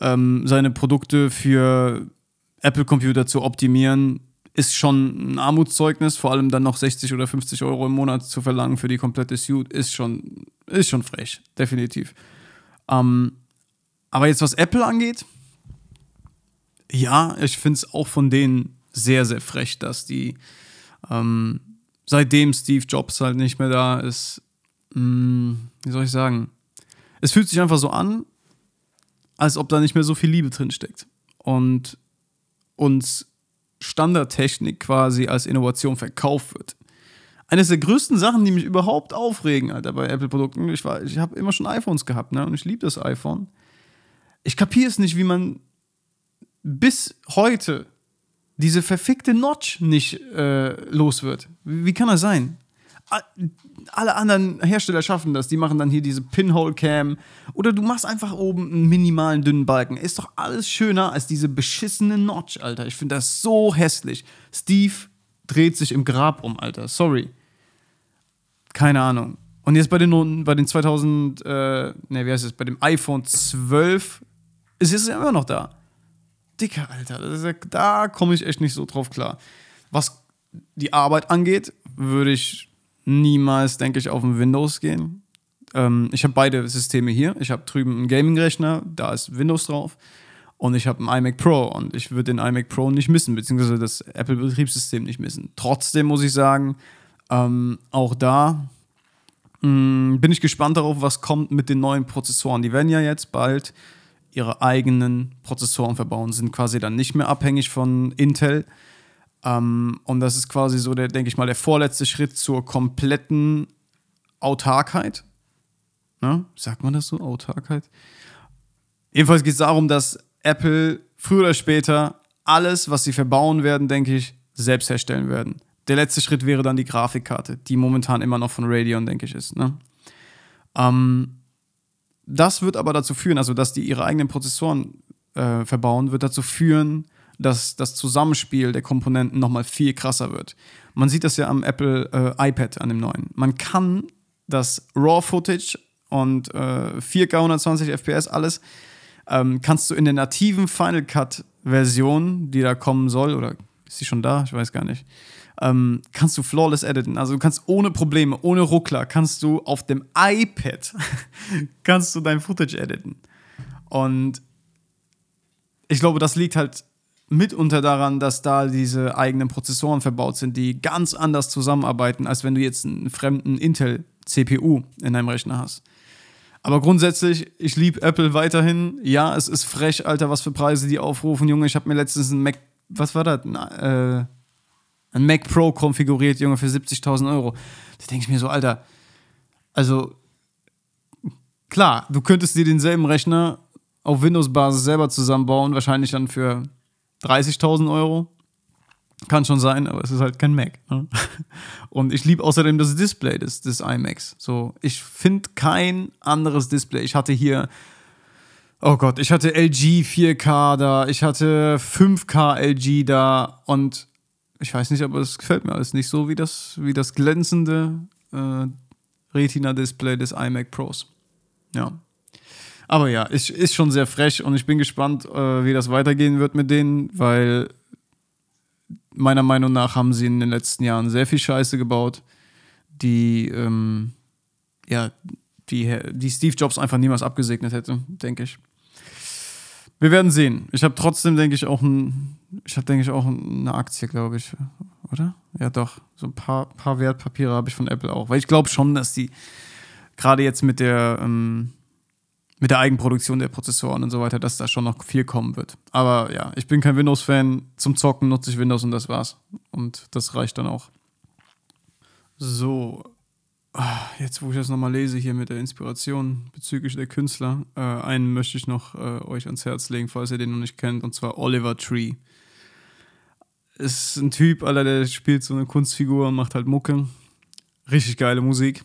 ähm, seine Produkte für Apple-Computer zu optimieren, ist schon ein Armutszeugnis, vor allem dann noch 60 oder 50 Euro im Monat zu verlangen für die komplette Suite, ist schon, ist schon frech, definitiv. Ähm, aber jetzt was Apple angeht, ja, ich finde es auch von denen sehr, sehr frech, dass die, ähm, seitdem Steve Jobs halt nicht mehr da ist, mh, mm, wie soll ich sagen, es fühlt sich einfach so an, als ob da nicht mehr so viel Liebe drin steckt. Und uns Standardtechnik quasi als Innovation verkauft wird. Eines der größten Sachen, die mich überhaupt aufregen, Alter, bei Apple-Produkten, ich, ich habe immer schon iPhones gehabt, ne? Und ich liebe das iPhone. Ich kapiere es nicht, wie man bis heute diese verfickte Notch nicht äh, los wird. Wie, wie, kann das sein? Alle anderen Hersteller schaffen das. Die machen dann hier diese Pinhole-Cam. Oder du machst einfach oben einen minimalen dünnen Balken. Ist doch alles schöner als diese beschissene Notch, Alter. Ich finde das so hässlich. Steve dreht sich im Grab um, Alter. Sorry. Keine Ahnung. Und jetzt bei den, bei den 2000, äh, ne, wie heißt es, bei dem iPhone 12 ist es ja immer noch da. Dicker, Alter. Ja, da komme ich echt nicht so drauf klar. Was die Arbeit angeht, würde ich niemals, denke ich, auf ein Windows gehen. Ähm, ich habe beide Systeme hier. Ich habe drüben einen Gaming-Rechner, da ist Windows drauf. Und ich habe einen iMac Pro und ich würde den iMac Pro nicht missen, beziehungsweise das Apple-Betriebssystem nicht missen. Trotzdem muss ich sagen, ähm, auch da mh, mm, bin ich gespannt darauf, was kommt mit den neuen Prozessoren. Die werden ja jetzt bald ihre eigenen Prozessoren verbauen, sind quasi dann nicht mehr abhängig von Intel. Ähm, und das ist quasi so, der, denke ich mal, der vorletzte Schritt zur kompletten Autarkheit. Ne? Sagt man das so? Autarkheit? Jedenfalls geht es darum, dass Apple früher oder später alles, was sie verbauen werden, denke ich, selbst herstellen werden. Der letzte Schritt wäre dann die Grafikkarte, die momentan immer noch von Radeon, denke ich, ist. Ne? Ähm, das wird aber dazu führen, also dass die ihre eigenen Prozessoren äh, verbauen, wird dazu führen, dass das Zusammenspiel der Komponenten nochmal viel krasser wird. Man sieht das ja am Apple äh, iPad, an dem neuen. Man kann das RAW-Footage und äh, 4K 120 FPS alles ähm, kannst du in der nativen Final Cut Version, die da kommen soll, oder ist sie schon da? Ich weiß gar nicht. Ähm, kannst du flawless editen. Also du kannst ohne Probleme, ohne Ruckler, kannst du auf dem iPad kannst du dein Footage editen. Und ich glaube, das liegt halt mitunter daran, dass da diese eigenen Prozessoren verbaut sind, die ganz anders zusammenarbeiten, als wenn du jetzt einen fremden Intel CPU in deinem Rechner hast. Aber grundsätzlich, ich liebe Apple weiterhin. Ja, es ist frech, Alter, was für Preise die aufrufen. Junge, ich habe mir letztens ein Mac, was war das? Ein, äh, ein Mac Pro konfiguriert, Junge, für 70.000 Euro. Da denke ich mir so, Alter, also klar, du könntest dir denselben Rechner auf Windows-Basis selber zusammenbauen, wahrscheinlich dann für 30.000 Euro. Kann schon sein, aber es ist halt kein Mac. Ne? Und ich liebe außerdem das Display des, des iMacs. So, ich finde kein anderes Display. Ich hatte hier, oh Gott, ich hatte LG 4K da, ich hatte 5K LG da und ich weiß nicht, aber es gefällt mir alles nicht so wie das, wie das glänzende äh, Retina-Display des iMac Pros. Ja. Aber ja, ist, ist schon sehr frech und ich bin gespannt, äh, wie das weitergehen wird mit denen, weil meiner Meinung nach haben sie in den letzten Jahren sehr viel Scheiße gebaut, die, ähm, ja, die, die Steve Jobs einfach niemals abgesegnet hätte, denke ich. Wir werden sehen. Ich habe trotzdem, denke ich, auch ein, ich habe, denke ich, auch eine Aktie, glaube ich, oder? Ja, doch. So ein paar, paar Wertpapiere habe ich von Apple auch. Weil ich glaube schon, dass die gerade jetzt mit der, ähm, mit der Eigenproduktion der Prozessoren und so weiter, dass da schon noch viel kommen wird. Aber ja, ich bin kein Windows-Fan. Zum Zocken nutze ich Windows und das war's. Und das reicht dann auch. So, ah, jetzt wo ich das nochmal lese hier mit der Inspiration bezüglich der Künstler, äh, einen möchte ich noch äh, euch ans Herz legen, falls ihr den noch nicht kennt, und zwar Oliver Tree. Ist ein Typ, Alter, der spielt so eine Kunstfigur und macht halt Mucke. Richtig geile Musik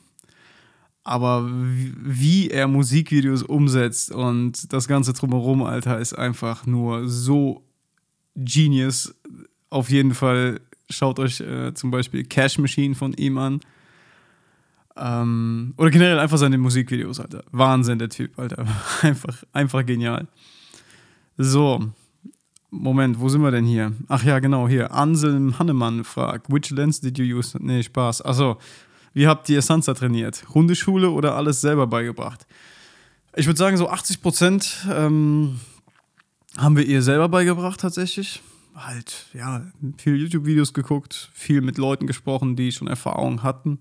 aber wie er Musikvideos umsetzt und das Ganze drumherum, Alter, ist einfach nur so genius. Auf jeden Fall schaut euch äh, zum Beispiel Cash Machine von ihm an. Ähm, oder generell einfach seine Musikvideos, Alter. Wahnsinn, der Typ, Alter. Einfach, einfach genial. So. Moment, wo sind wir denn hier? Ach ja, genau, hier. Anselm Hannemann fragt, which lens did you use? Nee, Spaß. Achso, wie habt ihr Sansa trainiert? Hundeschule oder alles selber beigebracht? Ich würde sagen, so 80 Prozent ähm, haben wir ihr selber beigebracht tatsächlich. Halt, ja, viel YouTube-Videos geguckt, viel mit Leuten gesprochen, die schon Erfahrung hatten.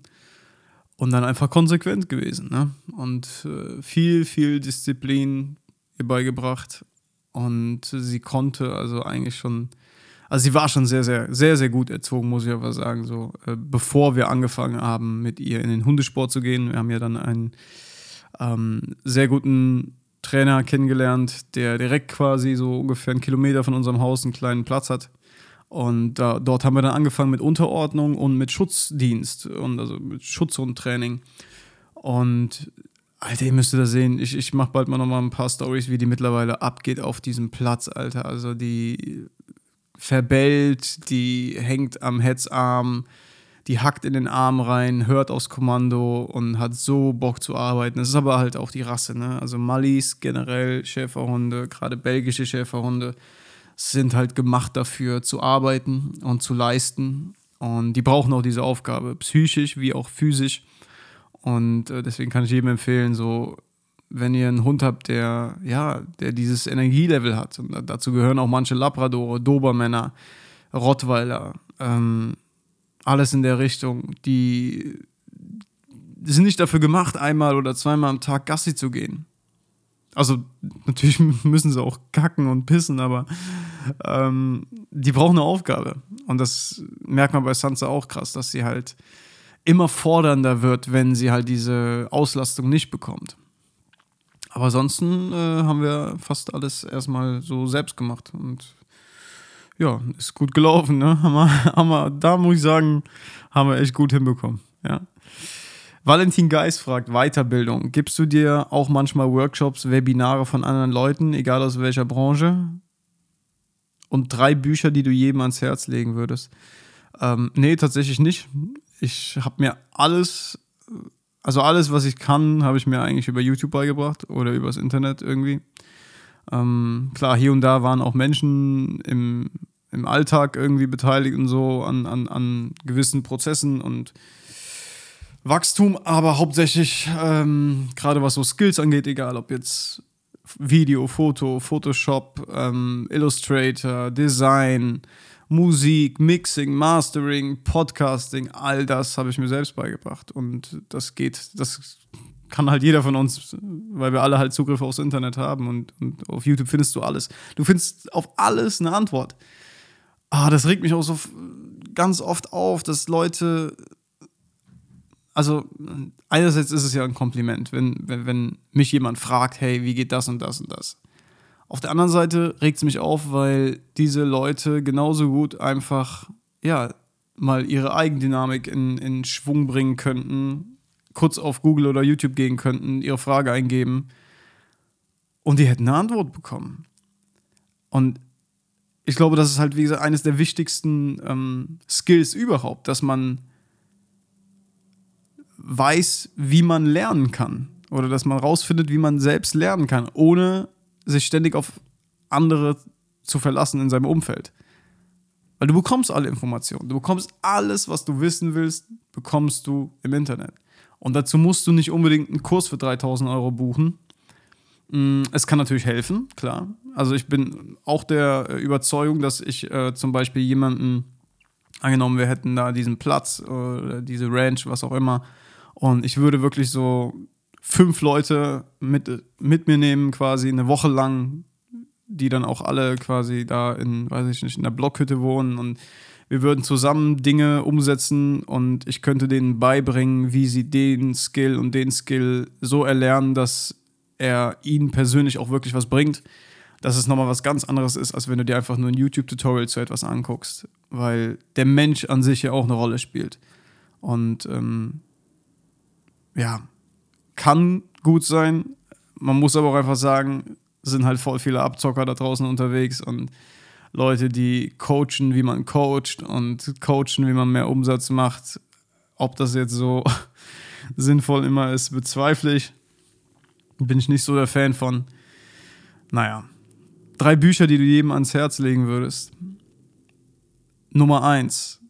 Und dann einfach konsequent gewesen. Ne? Und äh, viel, viel Disziplin ihr beigebracht. Und sie konnte also eigentlich schon also sie war schon sehr, sehr, sehr, sehr gut erzogen, muss ich aber sagen. So, äh, bevor wir angefangen haben, mit ihr in den Hundesport zu gehen. Wir haben ja dann einen ähm, sehr guten Trainer kennengelernt, der direkt quasi so ungefähr einen Kilometer von unserem Haus einen kleinen Platz hat. Und da, dort haben wir dann angefangen mit Unterordnung und mit Schutzdienst und also mit Schutzhundtraining. Und Alter, ihr müsst das sehen. Ich, ich mache bald mal nochmal ein paar Stories, wie die mittlerweile abgeht auf diesem Platz, Alter. Also die verbellt, die hängt am Hetzarm, die hackt in den Arm rein, hört aufs Kommando und hat so Bock zu arbeiten. Das ist aber halt auch die Rasse, ne? Also Mallis generell, Schäferhunde, gerade belgische Schäferhunde, sind halt gemacht dafür zu arbeiten und zu leisten. Und die brauchen auch diese Aufgabe, psychisch wie auch physisch. Und äh, deswegen kann ich jedem empfehlen, so wenn ihr einen Hund habt, der ja, der dieses Energielevel hat, und dazu gehören auch manche Labradore, Dobermänner, Rottweiler, ähm, alles in der Richtung, die sind nicht dafür gemacht, einmal oder zweimal am Tag Gassi zu gehen. Also natürlich müssen sie auch kacken und pissen, aber ähm, die brauchen eine Aufgabe. Und das merkt man bei Sansa auch krass, dass sie halt immer fordernder wird, wenn sie halt diese Auslastung nicht bekommt. Aber ansonsten äh, haben wir fast alles erstmal so selbst gemacht und ja, ist gut gelaufen, ne? Haben wir, haben wir, da muss ich sagen, haben wir echt gut hinbekommen, ja. Valentin Geis fragt, Weiterbildung. Gibst du dir auch manchmal Workshops, Webinare von anderen Leuten, egal aus welcher Branche? Und drei Bücher, die du jedem ans Herz legen würdest? Ähm, nee, tatsächlich nicht. Ich habe mir alles, also alles, was ich kann, habe ich mir eigentlich über YouTube beigebracht oder übers Internet irgendwie. Ähm, klar, hier und da waren auch Menschen im, im Alltag irgendwie beteiligt und so an, an, an gewissen Prozessen und Wachstum, aber hauptsächlich ähm, gerade was so Skills angeht, egal ob jetzt Video, Foto, Photoshop, ähm, Illustrator, Design, Musik, Mixing, Mastering, Podcasting, all das habe ich mir selbst beigebracht. Und das geht, das kann halt jeder von uns, weil wir alle halt Zugriff aufs Internet haben und, und auf YouTube findest du alles. Du findest auf alles eine Antwort. Ah, das regt mich auch so ganz oft auf, dass Leute also einerseits ist es ja ein Kompliment, wenn, wenn, wenn mich jemand fragt, hey, wie geht das und das und das. Auf der anderen Seite regt es mich auf, weil diese Leute genauso gut einfach, ja, mal ihre Eigendynamik in, in Schwung bringen könnten, kurz auf Google oder YouTube gehen könnten, ihre Frage eingeben und die hätten eine Antwort bekommen. Und ich glaube, das ist halt, wie gesagt, eines der wichtigsten ähm, Skills überhaupt, dass man weiß, wie man lernen kann. Oder dass man rausfindet, wie man selbst lernen kann, ohne sich ständig auf andere zu verlassen in seinem Umfeld. Weil du bekommst alle Informationen. Du bekommst alles, was du wissen willst, bekommst du im Internet. Und dazu musst du nicht unbedingt einen Kurs für 3000 Euro buchen. Mm, es kann natürlich helfen, klar. Also ich bin auch der Überzeugung, dass ich äh, zum Beispiel jemanden, angenommen, wir hätten da diesen Platz oder diese Ranch, was auch immer, und ich würde wirklich so fünf Leute mit, mit mir nehmen, quasi eine Woche lang, die dann auch alle quasi da in, weiß ich nicht, in der Blockhütte wohnen und wir würden zusammen Dinge umsetzen und ich könnte denen beibringen, wie sie den Skill und den Skill so erlernen, dass er ihnen persönlich auch wirklich was bringt. Dass es nochmal was ganz anderes ist, als wenn du dir einfach nur ein YouTube-Tutorial zu etwas anguckst, weil der Mensch an sich ja auch eine Rolle spielt. Und ähm, ja, kann gut sein. Man muss aber auch einfach sagen, sind halt voll viele Abzocker da draußen unterwegs und Leute, die coachen, wie man coacht und coachen, wie man mehr Umsatz macht. Ob das jetzt so sinnvoll immer ist, bezweifle ich. Bin ich nicht so der Fan von. Naja, drei Bücher, die du jedem ans Herz legen würdest. Nummer eins.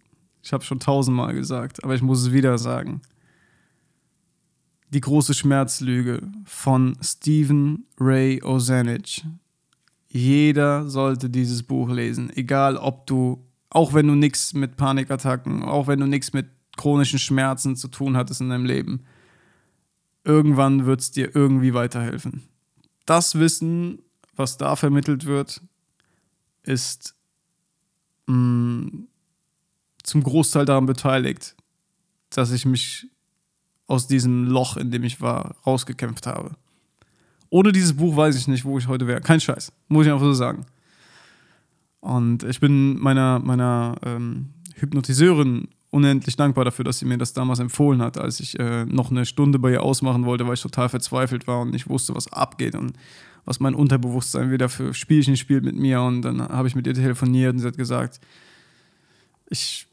Ich habe schon tausendmal gesagt, aber ich muss es wieder sagen. Die große Schmerzlüge von Stephen Ray Ozanich. Jeder sollte dieses Buch lesen, egal ob du, auch wenn du nichts mit Panikattacken, auch wenn du nichts mit chronischen Schmerzen zu tun hattest in deinem Leben. Irgendwann wird es dir irgendwie weiterhelfen. Das Wissen, was da vermittelt wird, ist mh, mm, zum Großteil daran beteiligt, dass ich mich aus diesem Loch, in dem ich war, rausgekämpft habe. Ohne dieses Buch weiß ich nicht, wo ich heute wäre. Kein Scheiß. Muss ich einfach so sagen. Und ich bin meiner, meiner ähm, Hypnotiseurin unendlich dankbar dafür, dass sie mir das damals empfohlen hat, als ich äh, noch eine Stunde bei ihr ausmachen wollte, weil ich total verzweifelt war und nicht wusste, was abgeht und was mein Unterbewusstsein wieder für Spielchen spielt mit mir. Und dann habe ich mit ihr telefoniert und sie hat gesagt, ich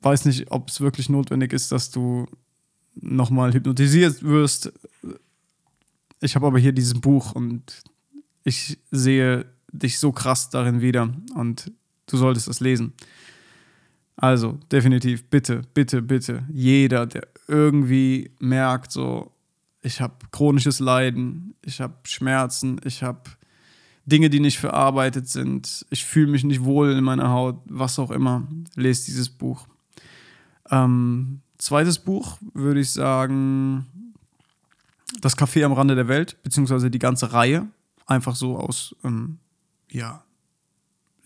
weiß nicht, ob es wirklich notwendig ist, dass du nochmal hypnotisiert wirst. Ich habe aber hier dieses Buch und ich sehe dich so krass darin wieder und du solltest es lesen. Also, definitiv, bitte, bitte, bitte, jeder, der irgendwie merkt, so, ich habe chronisches Leiden, ich habe Schmerzen, ich habe Dinge, die nicht verarbeitet sind, ich fühle mich nicht wohl in meiner Haut, was auch immer, lest dieses Buch. Ähm, zweites Buch würde ich sagen, Das Café am Rande der Welt, beziehungsweise die ganze Reihe, einfach so aus, ähm, ja,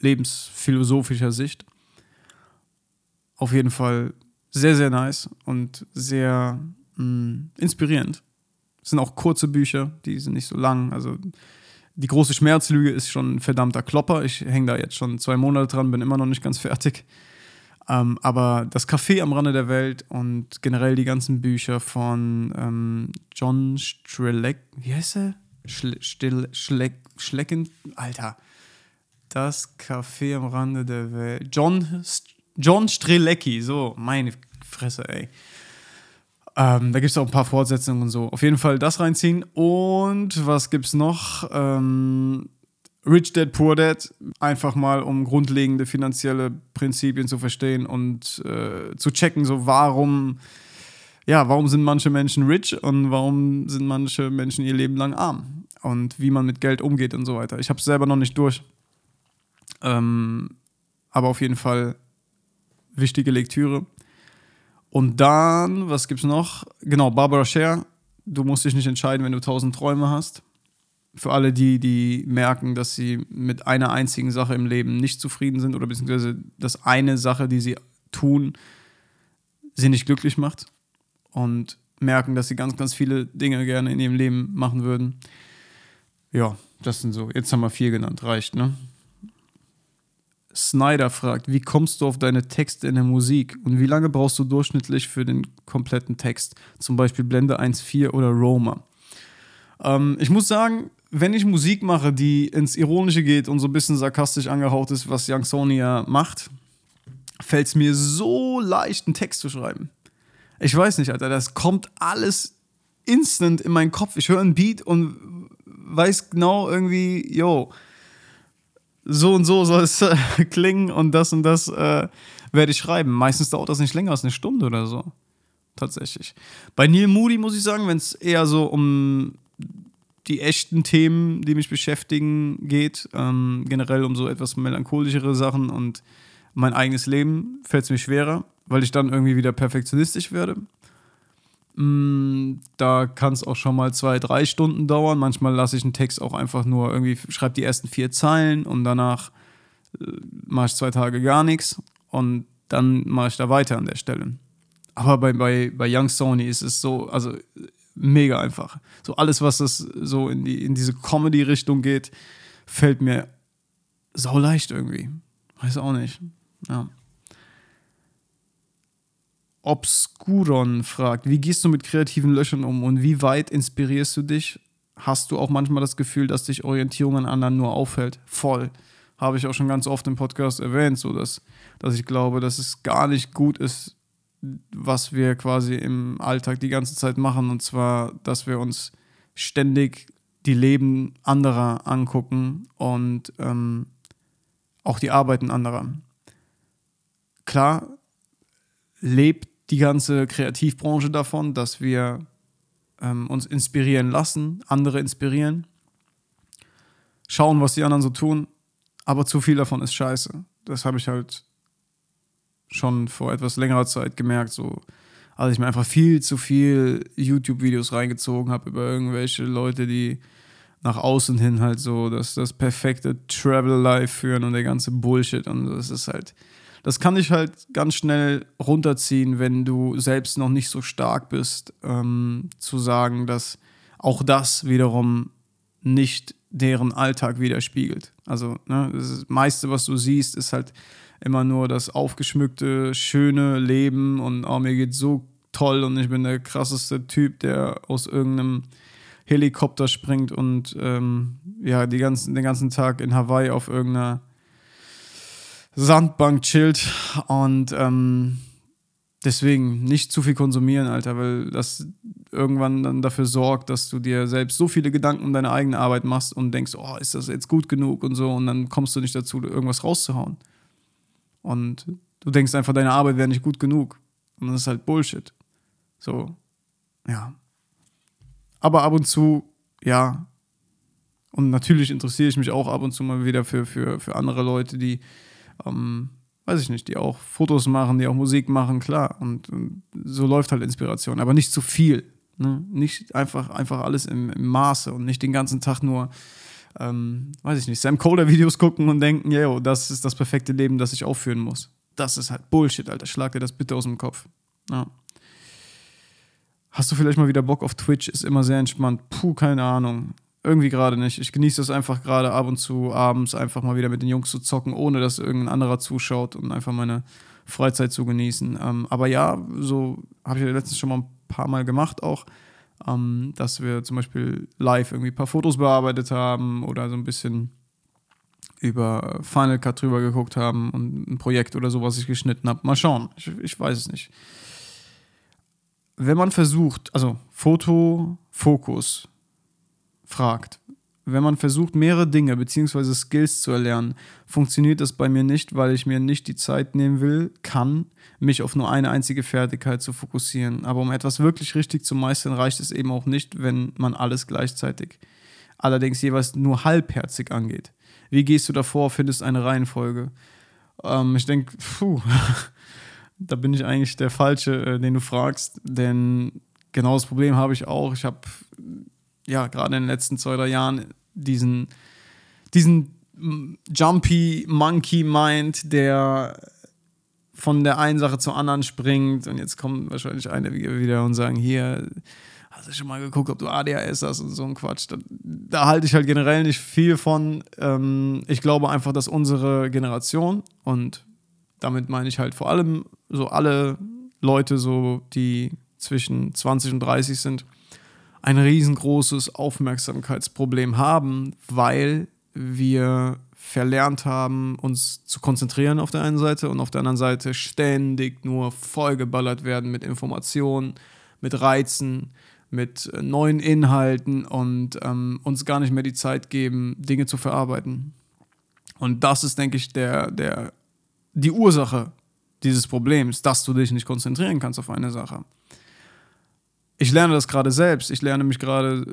lebensphilosophischer Sicht auf jeden Fall sehr, sehr nice und sehr mh, mm, inspirierend. Es sind auch kurze Bücher, die sind nicht so lang. Also die große Schmerzlüge ist schon ein verdammter Klopper. Ich hänge da jetzt schon zwei Monate dran, bin immer noch nicht ganz fertig. Ähm, aber das Café am Rande der Welt und generell die ganzen Bücher von ähm, John Strelek, wie heißt er? Schle Schleck, Schlecken, Alter. Das Café am Rande der Welt. John St John Strelecki, so, meine Fresse, ey. Ähm, da gibt es auch ein paar Fortsetzungen und so. Auf jeden Fall das reinziehen. Und was gibt's noch? Ähm, Rich Dad Poor Dad, einfach mal um grundlegende finanzielle Prinzipien zu verstehen und äh, zu checken, so warum, ja, warum sind manche Menschen rich und warum sind manche Menschen ihr Leben lang arm und wie man mit Geld umgeht und so weiter. Ich habe es selber noch nicht durch. Ähm, aber auf jeden Fall wichtige Lektüre. Und dann, was gibt's noch? Genau, Barbara Scher. Du musst dich nicht entscheiden, wenn du tausend Träume hast. Für alle die, die merken, dass sie mit einer einzigen Sache im Leben nicht zufrieden sind oder beziehungsweise dass eine Sache, die sie tun, sie nicht glücklich macht und merken, dass sie ganz, ganz viele Dinge gerne in ihrem Leben machen würden. Ja, das sind so. Jetzt haben wir vier genannt, reicht, ne? Snyder fragt, wie kommst du auf deine Texte in der Musik und wie lange brauchst du durchschnittlich für den kompletten Text? Zum Beispiel Blende 1.4 oder Roma. Ähm, ich muss sagen, wenn ich Musik mache, die ins Ironische geht und so ein bisschen sarkastisch angehaucht ist, was Young Sony ja macht, fällt es mir so leicht, einen Text zu schreiben. Ich weiß nicht, Alter, das kommt alles instant in meinen Kopf. Ich höre einen Beat und weiß genau irgendwie, yo, so und so soll es äh, klingen und das und das äh, werde ich schreiben. Meistens dauert das nicht länger als eine Stunde oder so. Tatsächlich. Bei Neil Moody muss ich sagen, wenn es eher so um die echten Themen, die mich beschäftigen, geht, ähm, generell um so etwas melancholischere Sachen und mein eigenes Leben, fällt es mir schwerer, weil ich dann irgendwie wieder perfektionistisch werde. Mm, da kann es auch schon mal zwei, drei Stunden dauern. Manchmal lasse ich einen Text auch einfach nur irgendwie, schreibe die ersten vier Zeilen und danach äh, mache ich zwei Tage gar nichts und dann mache ich da weiter an der Stelle. Aber bei, bei, bei Young Sony ist es so, also mega einfach. So alles, was das so in, die, in diese Comedy-Richtung geht, fällt mir sau leicht irgendwie. Weiß auch nicht. Ja. Obscuron fragt, wie gehst du mit kreativen Löchern um und wie weit inspirierst du dich? Hast du auch manchmal das Gefühl, dass dich Orientierung an anderen nur auffällt? Voll. Habe ich auch schon ganz oft im Podcast erwähnt, so dass, dass ich glaube, dass es gar nicht gut ist, was wir quasi im Alltag die ganze Zeit machen. Und zwar, dass wir uns ständig die Leben anderer angucken und ähm, auch die Arbeiten anderer. Klar, lebt die ganze Kreativbranche davon, dass wir ähm, uns inspirieren lassen, andere inspirieren, schauen, was die anderen so tun, aber zu viel davon ist scheiße. Das habe ich halt schon vor etwas längerer Zeit gemerkt, so als ich mir einfach viel zu viel YouTube-Videos reingezogen habe über irgendwelche Leute, die nach außen hin halt so das, das perfekte Travel-Life führen und der ganze Bullshit und das ist halt, das kann dich halt ganz schnell runterziehen, wenn du selbst noch nicht so stark bist, ähm, zu sagen, dass auch das wiederum nicht deren Alltag widerspiegelt. Also ne, das meiste, was du siehst, ist halt immer nur das aufgeschmückte, schöne Leben und oh, mir geht's so toll und ich bin der krasseste Typ, der aus irgendeinem Helikopter springt und ähm, ja, die ganzen, den ganzen Tag in Hawaii auf irgendeiner Sandbank chillt und ähm, deswegen nicht zu viel konsumieren, Alter, weil das irgendwann dann dafür sorgt, dass du dir selbst so viele Gedanken um deine eigene Arbeit machst und denkst, oh, ist das jetzt gut genug und so und dann kommst du nicht dazu, irgendwas rauszuhauen. Und du denkst einfach, deine Arbeit wäre nicht gut genug. Und das ist halt Bullshit. So, ja. Aber ab und zu, ja. Und natürlich interessiere ich mich auch ab und zu mal wieder für, für, für andere Leute, die, ähm, weiß ich nicht, die auch Fotos machen, die auch Musik machen, klar. Und, und so läuft halt Inspiration, aber nicht zu viel. Ne? Nicht einfach, einfach alles im, im Maße und nicht den ganzen Tag nur, ähm, weiß ich nicht, Sam Coder-Videos gucken und denken, yo, das ist das perfekte Leben, das ich aufführen muss. Das ist halt Bullshit, Alter. Schlag dir das bitte aus dem Kopf. Ja. Hast du vielleicht mal wieder Bock auf Twitch? Ist immer sehr entspannt. Puh, keine Ahnung. Irgendwie gerade nicht. Ich genieße das einfach gerade ab und zu abends einfach mal wieder mit den Jungs zu zocken, ohne dass irgendein anderer zuschaut und einfach meine Freizeit zu genießen. Ähm, aber ja, so habe ich ja letztens schon mal ein paar Mal gemacht auch, ähm, dass wir zum Beispiel live irgendwie ein paar Fotos bearbeitet haben oder so ein bisschen über Final Cut drüber geguckt haben und ein Projekt oder so, was ich geschnitten habe. Mal schauen. Ich, ich weiß es nicht wenn man versucht, also Fotofokus fragt, wenn man versucht, mehrere Dinge bzw. Skills zu erlernen, funktioniert das bei mir nicht, weil ich mir nicht die Zeit nehmen will, kann, mich auf nur eine einzige Fertigkeit zu fokussieren. Aber um etwas wirklich richtig zu meistern, reicht es eben auch nicht, wenn man alles gleichzeitig, allerdings jeweils nur halbherzig angeht. Wie gehst du davor, findest eine Reihenfolge? Ähm, ich denke, puh, da bin ich eigentlich der Falsche, äh, den du fragst, denn genau das Problem habe ich auch. Ich habe ja gerade in den letzten zwei, drei Jahren diesen, diesen Jumpy Monkey Mind, der von der einen Sache zur anderen springt und jetzt kommen wahrscheinlich einige wieder und sagen, hier, hast du schon mal geguckt, ob du ADHS hast und so ein Quatsch. Da, da halte ich halt generell nicht viel von. Ähm, ich glaube einfach, dass unsere Generation und damit meine ich halt vor allem so alle Leute, so die zwischen 20 und 30 sind, ein riesengroßes Aufmerksamkeitsproblem haben, weil wir verlernt haben, uns zu konzentrieren auf der einen Seite und auf der anderen Seite ständig nur vollgeballert werden mit Informationen, mit Reizen, mit neuen Inhalten und ähm, uns gar nicht mehr die Zeit geben, Dinge zu verarbeiten. Und das ist, denke ich, der, der die Ursache dieses Problems, dass du dich nicht konzentrieren kannst auf eine Sache. Ich lerne das gerade selbst. Ich lerne mich gerade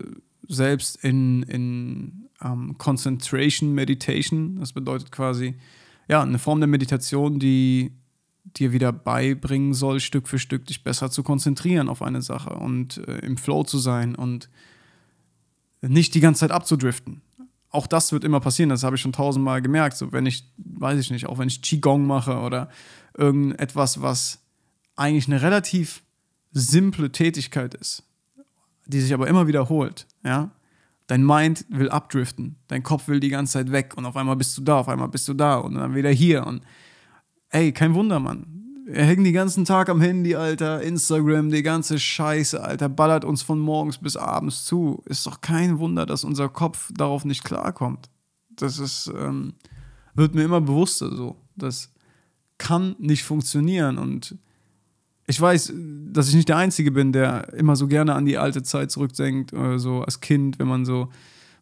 selbst in, in ähm, Concentration Meditation. Das bedeutet quasi, ja, eine Form der Meditation, die dir wieder beibringen soll, Stück für Stück dich besser zu konzentrieren auf eine Sache und äh, im Flow zu sein und nicht die ganze Zeit abzudriften auch das wird immer passieren, das habe ich schon tausendmal gemerkt. So, wenn ich, weiß ich nicht, auch wenn ich Qigong mache oder irgendetwas, was eigentlich eine relativ simple Tätigkeit ist, die sich aber immer wiederholt, ja. Dein Mind will abdriften, dein Kopf will die ganze Zeit weg und auf einmal bist du da, auf einmal bist du da und dann wieder hier und ey, kein Wunder, Mann wir hängen den ganzen Tag am Handy, Alter. Instagram, die ganze Scheiße, Alter. Ballert uns von morgens bis abends zu. Ist doch kein Wunder, dass unser Kopf darauf nicht klarkommt. Das ist, ähm, wird mir immer bewusster so. Das kann nicht funktionieren. Und ich weiß, dass ich nicht der Einzige bin, der immer so gerne an die alte Zeit zurückdenkt, oder so als Kind, wenn man so,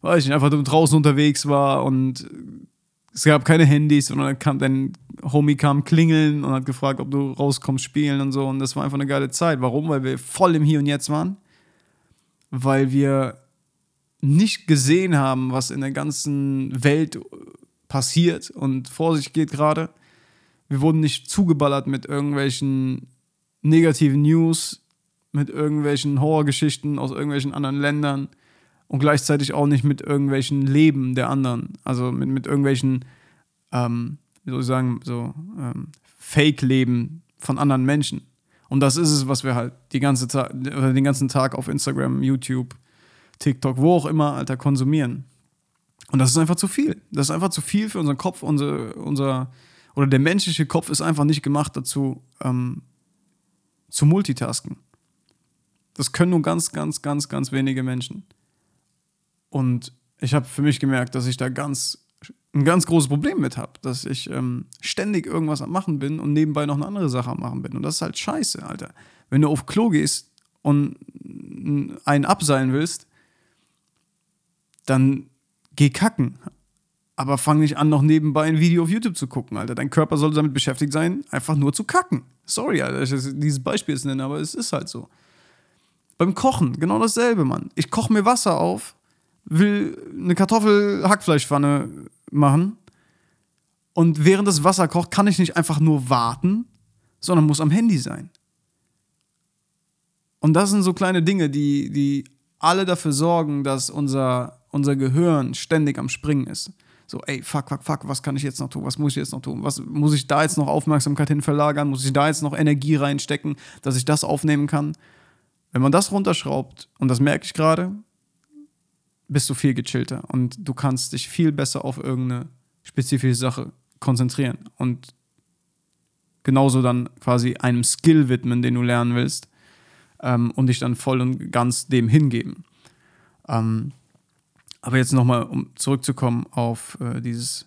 weiß ich nicht, einfach draußen unterwegs war und es gab keine Handys und dann kam dein Homie kam klingeln und hat gefragt, ob du rauskommst spielen und so und das war einfach eine geile Zeit. Warum? Weil wir voll im Hier und Jetzt waren, weil wir nicht gesehen haben, was in der ganzen Welt passiert und vor sich geht gerade. Wir wurden nicht zugeballert mit irgendwelchen negativen News, mit irgendwelchen Horrorgeschichten aus irgendwelchen anderen Ländern und gleichzeitig auch nicht mit irgendwelchen Leben der anderen. Also mit, mit irgendwelchen, ähm, wie soll ich sagen, so ähm, Fake-Leben von anderen Menschen. Und das ist es, was wir halt die ganze den ganzen Tag auf Instagram, YouTube, TikTok, wo auch immer, Alter, konsumieren. Und das ist einfach zu viel. Das ist einfach zu viel für unseren Kopf. Unser, unser, oder der menschliche Kopf ist einfach nicht gemacht dazu, ähm, zu multitasken. Das können nur ganz, ganz, ganz, ganz wenige Menschen. Und ich habe für mich gemerkt, dass ich da ganz ein ganz großes Problem mit habe, dass ich ähm, ständig irgendwas am Machen bin und nebenbei noch eine andere Sache am Machen bin. Und das ist halt scheiße, Alter. Wenn du auf Klo gehst und einen abseilen willst, dann geh kacken. Aber fang nicht an, noch nebenbei ein Video auf YouTube zu gucken, Alter. Dein Körper sollte damit beschäftigt sein, einfach nur zu kacken. Sorry, Alter, dass ich dieses Beispiel jetzt nenne, aber es ist halt so. Beim Kochen, genau dasselbe, Mann. Ich koche mir Wasser auf, will eine Kartoffel-Hackfleischpfanne machen. Und während das Wasser kocht, kann ich nicht einfach nur warten, sondern muss am Handy sein. Und das sind so kleine Dinge, die, die alle dafür sorgen, dass unser, unser Gehirn ständig am Springen ist. So, ey, fuck, fuck, fuck, was kann ich jetzt noch tun? Was muss ich jetzt noch tun? Was muss ich da jetzt noch Aufmerksamkeit hin verlagern? Muss ich da jetzt noch Energie reinstecken, dass ich das aufnehmen kann? Wenn man das runterschraubt, und das merke ich gerade, bist du viel gechillter und du kannst dich viel besser auf irgendeine spezifische Sache konzentrieren und genauso dann quasi einem Skill widmen, den du lernen willst ähm, und dich dann voll und ganz dem hingeben. Ähm, aber jetzt nochmal, um zurückzukommen auf äh, dieses,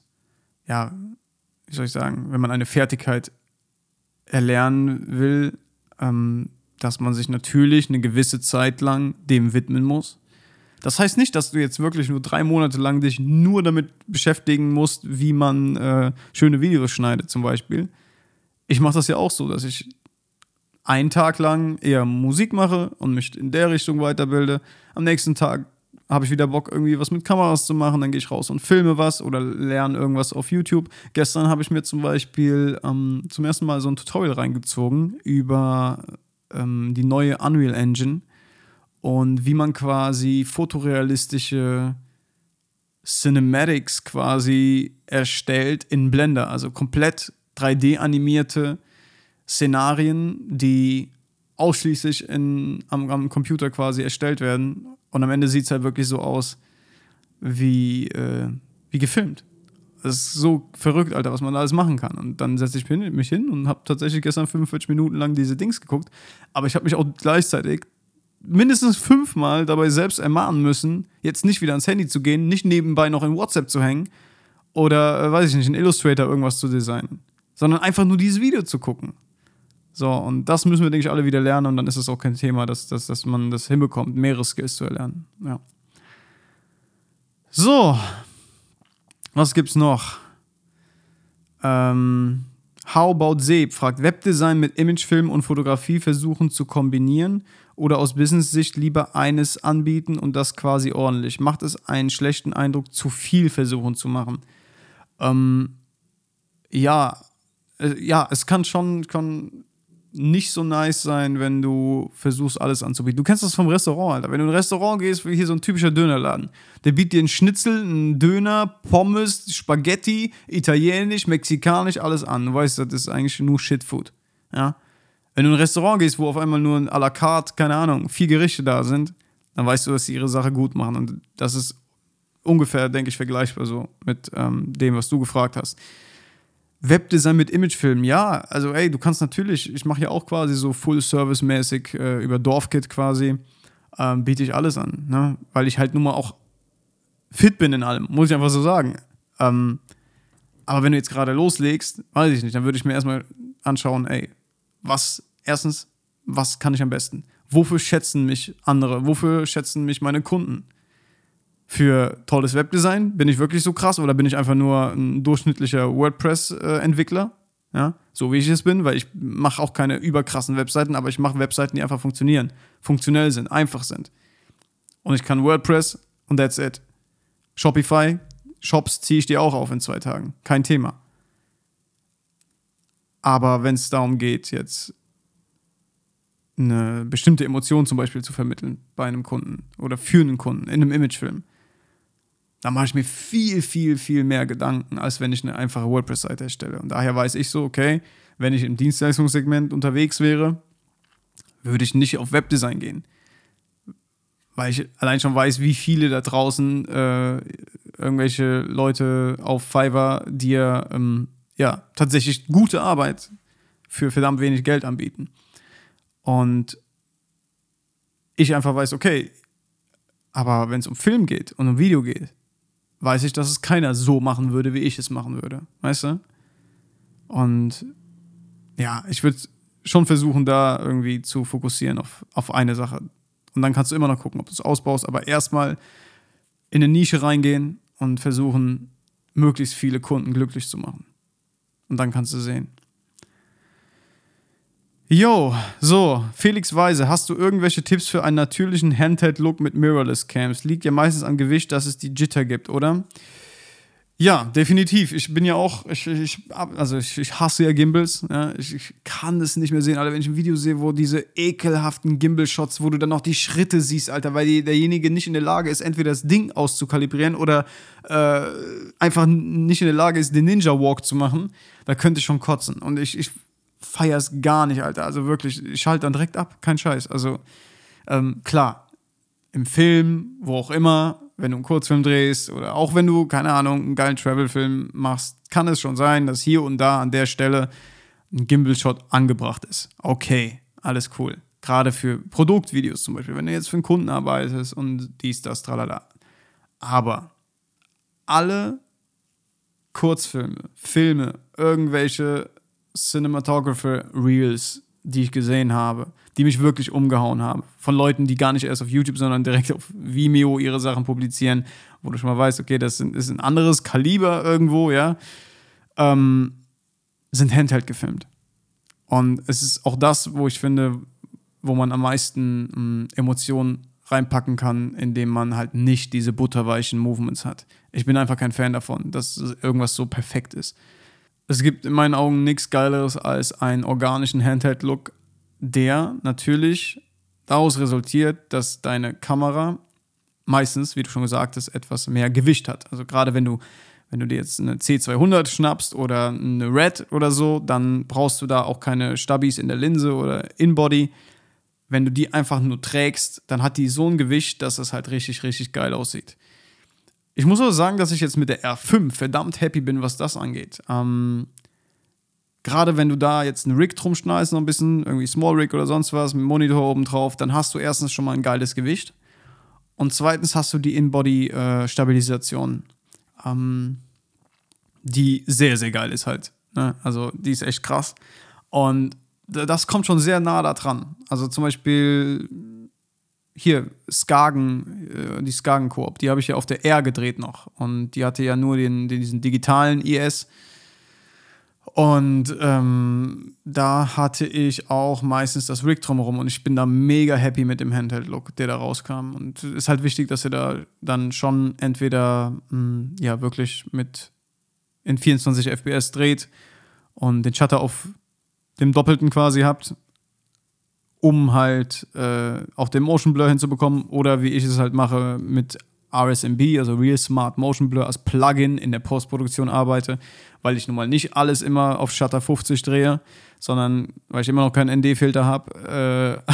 ja, wie soll ich sagen, wenn man eine Fertigkeit erlernen will, ähm, dass man sich natürlich eine gewisse Zeit lang dem widmen muss. Das heißt nicht, dass du jetzt wirklich nur drei Monate lang dich nur damit beschäftigen musst, wie man äh, schöne Videos schneidet, zum Beispiel. Ich mache das ja auch so, dass ich einen Tag lang eher Musik mache und mich in der Richtung weiterbilde. Am nächsten Tag habe ich wieder Bock, irgendwie was mit Kameras zu machen, dann gehe ich raus und filme was oder lerne irgendwas auf YouTube. Gestern habe ich mir zum Beispiel ähm, zum ersten Mal so ein Tutorial reingezogen über ähm, die neue Unreal Engine und wie man quasi fotorealistische Cinematics quasi erstellt in Blender, also komplett 3D animierte Szenarien, die ausschließlich in, am, am Computer quasi erstellt werden. Und am Ende sieht es halt wirklich so aus wie, äh, wie gefilmt. Das ist so verrückt, Alter, was man da alles machen kann. Und dann setze ich mich hin und habe tatsächlich gestern 45 Minuten lang diese Dings geguckt. Aber ich habe mich auch gleichzeitig mindestens fünfmal dabei selbst ermahnen müssen, jetzt nicht wieder ans Handy zu gehen, nicht nebenbei noch in WhatsApp zu hängen oder, äh, weiß ich nicht, in Illustrator irgendwas zu designen, sondern einfach nur dieses Video zu gucken. So, und das müssen wir, denke ich, alle wieder lernen und dann ist es auch kein Thema, dass, dass, dass man das hinbekommt, mehrere Skills zu erlernen. Ja. So, was gibt's noch? Ähm, How About Seb fragt, Webdesign mit Imagefilm und Fotografie versuchen zu kombinieren oder aus Business-Sicht lieber eines anbieten und das quasi ordentlich? Macht es einen schlechten Eindruck, zu viel versuchen zu machen? Ähm, ja, äh, ja, es kann schon, kann nicht so nice sein, wenn du versuchst, alles anzubieten. Du kennst das vom Restaurant, Alter. Wenn du in ein Restaurant gehst, wie hier so ein typischer Dönerladen, der bietet dir einen Schnitzel, einen Döner, Pommes, Spaghetti, Italienisch, Mexikanisch, alles an. Du weißt, das ist eigentlich nur Shitfood. Ja? Wenn du in ein Restaurant gehst, wo auf einmal nur ein à la carte, keine Ahnung, vier Gerichte da sind, dann weißt du, dass sie ihre Sache gut machen. Und das ist ungefähr, denke ich, vergleichbar so mit ähm, dem, was du gefragt hast. Webdesign mit Imagefilm, ja, also ey, du kannst natürlich, ich mache ja auch quasi so Full-Service-mäßig äh, über Dorfkit quasi, ähm, biete ich alles an, ne? weil ich halt nun mal auch fit bin in allem, muss ich einfach so sagen. Ähm, aber wenn du jetzt gerade loslegst, weiß ich nicht, dann würde ich mir erstmal anschauen, ey, was, erstens, was kann ich am besten? Wofür schätzen mich andere? Wofür schätzen mich meine Kunden? Für tolles Webdesign? Bin ich wirklich so krass oder bin ich einfach nur ein durchschnittlicher WordPress-Entwickler? Ja, so wie ich es bin, weil ich mache auch keine überkrassen Webseiten, aber ich mache Webseiten, die einfach funktionieren, funktionell sind, einfach sind. Und ich kann WordPress und that's it. Shopify, Shops ziehe ich dir auch auf in zwei Tagen. Kein Thema. Aber wenn es darum geht, jetzt eine bestimmte Emotion zum Beispiel zu vermitteln bei einem Kunden oder für einen Kunden in einem Imagefilm, da mache ich mir viel, viel, viel mehr Gedanken, als wenn ich eine einfache WordPress-Seite erstelle. Und daher weiß ich so, okay, wenn ich im Dienstleistungssegment unterwegs wäre, würde ich nicht auf Webdesign gehen. weil ich allein schon weiß, wie viele da draußen äh, irgendwelche Leute auf Fiverr dir ähm, ja tatsächlich gute Arbeit für verdammt wenig Geld anbieten. Und ich einfach weiß, okay, aber wenn es um Film geht und um Video geht, weiß ich, dass es keiner so machen würde, wie ich es machen würde. Weißt du? Und ja, ich würde schon versuchen, da irgendwie zu fokussieren auf, auf eine Sache. Und dann kannst du immer noch gucken, ob du es ausbaust, aber erstmal in eine Nische reingehen und versuchen, möglichst viele Kunden glücklich zu machen. Und dann kannst du sehen. Yo, so, Felix Weise, hast du irgendwelche Tipps für einen natürlichen Handheld-Look mit Mirrorless Cams? Liegt ja meistens am Gewicht, dass es die Jitter gibt, oder? Ja, definitiv. Ich bin ja auch, ich, ich also ich, ich, hasse ja Gimbals. Ja. Ich, ich, kann es nicht mehr sehen, Alter. Wenn ich ein Video sehe, wo diese ekelhaften Gimbal-Shots, wo du dann noch die Schritte siehst, Alter, weil die, derjenige nicht in der Lage ist, entweder das Ding auszukalibrieren oder äh, einfach nicht in der Lage ist, den Ninja-Walk zu machen, da könnte ich schon kotzen. Und ich, ich feiere es gar nicht, Alter. Also wirklich, ich schalte dann direkt ab, kein Scheiß. Also ähm, klar, im Film, wo auch immer, wenn du einen Kurzfilm drehst oder auch wenn du, keine Ahnung, einen geilen Travel-Film machst, kann es schon sein, dass hier und da an der Stelle ein Gimbal-Shot angebracht ist. Okay, alles cool. Gerade für Produktvideos zum Beispiel, wenn du jetzt für einen Kunden arbeitest und dies, das, tralala. Aber alle Kurzfilme, Filme, irgendwelche Cinematographer Reels, die ich gesehen habe, die mich wirklich umgehauen haben. Von Leuten, die gar nicht erst auf YouTube, sondern direkt auf Vimeo ihre Sachen publizieren, wo du schon mal weißt, okay, das ist ein anderes Kaliber irgendwo, ja, ähm, sind Handheld gefilmt. Und es ist auch das, wo ich finde, wo man am meisten ähm, Emotionen reinpacken kann, indem man halt nicht diese butterweichen Movements hat. Ich bin einfach kein Fan davon, dass irgendwas so perfekt ist es gibt in meinen Augen nichts Geileres als einen organischen Handheld-Look, der natürlich daraus resultiert, dass deine Kamera meistens, wie du schon gesagt hast, etwas mehr Gewicht hat. Also gerade wenn du, wenn du dir jetzt eine C200 schnappst oder eine Red oder so, dann brauchst du da auch keine Stabis in der Linse oder In-Body. Wenn du die einfach nur trägst, dann hat die so ein Gewicht, dass es halt richtig, richtig geil aussieht. Ich muss aber sagen, dass ich jetzt mit der R5 verdammt happy bin, was das angeht. Ähm, Gerade wenn du da jetzt einen Rig drum schneidest, noch ein bisschen, irgendwie Small Rig oder sonst was, mit Monitor oben drauf, dann hast du erstens schon mal ein geiles Gewicht. Und zweitens hast du die In-Body-Stabilisation, äh, ähm, die sehr, sehr geil ist halt. Ne? Also die ist echt krass. Und das kommt schon sehr nah da dran. Also zum Beispiel hier, Skagen, äh, die Skagen-Koop, die habe ich ja auf der R gedreht noch. Und die hatte ja nur den, den diesen digitalen IS. Und ähm, da hatte ich auch meistens das Rig drumherum und ich bin da mega happy mit dem Handheld-Look, der da rauskam. Und es ist halt wichtig, dass ihr da dann schon entweder mh, hm, ja wirklich mit in 24 FPS dreht und den Shutter auf dem Doppelten quasi habt um halt äh, auch den Motion Blur hinzubekommen oder wie ich es halt mache mit RSMB, also Real Smart Motion Blur als Plugin in der Postproduktion arbeite, weil ich nun mal nicht alles immer auf Shutter 50 drehe, sondern weil ich immer noch keinen ND-Filter habe, äh,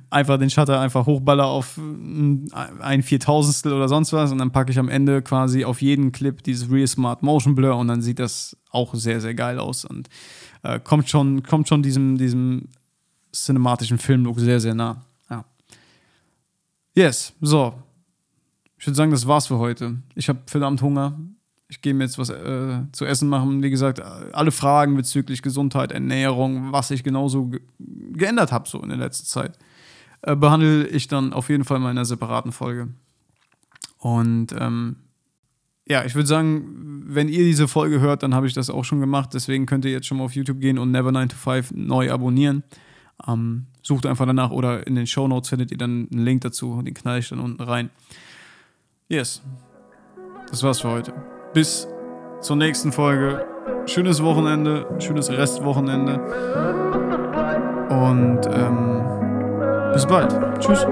einfach den Shutter einfach hochballer auf ein Viertausendstel oder sonst was und dann packe ich am Ende quasi auf jeden Clip dieses Real Smart Motion Blur und dann sieht das auch sehr, sehr geil aus und äh, kommt schon, kommt schon diesem, diesem cinematischen Filmlook sehr, sehr nah. Ja. Yes, so. Ich würde sagen, das war's für heute. Ich habe verdammt Hunger. Ich gehe mir jetzt was äh, zu essen machen. Wie gesagt, alle Fragen bezüglich Gesundheit, Ernährung, was ich genauso ge geändert habe so in der letzten Zeit, äh, behandle ich dann auf jeden Fall mal in einer separaten Folge. Und ähm, ja, ich würde sagen, wenn ihr diese Folge hört, dann habe ich das auch schon gemacht. Deswegen könnt ihr jetzt schon mal auf YouTube gehen und Never 9 to 5 neu abonnieren. Ähm, sucht einfach danach oder in den Show Notes findet ihr dann einen Link dazu. Den knall ich dann unten rein. Yes. Das war's für heute. Bis zur nächsten Folge. Schönes Wochenende, schönes Restwochenende. Und ähm, bis bald. Tschüss.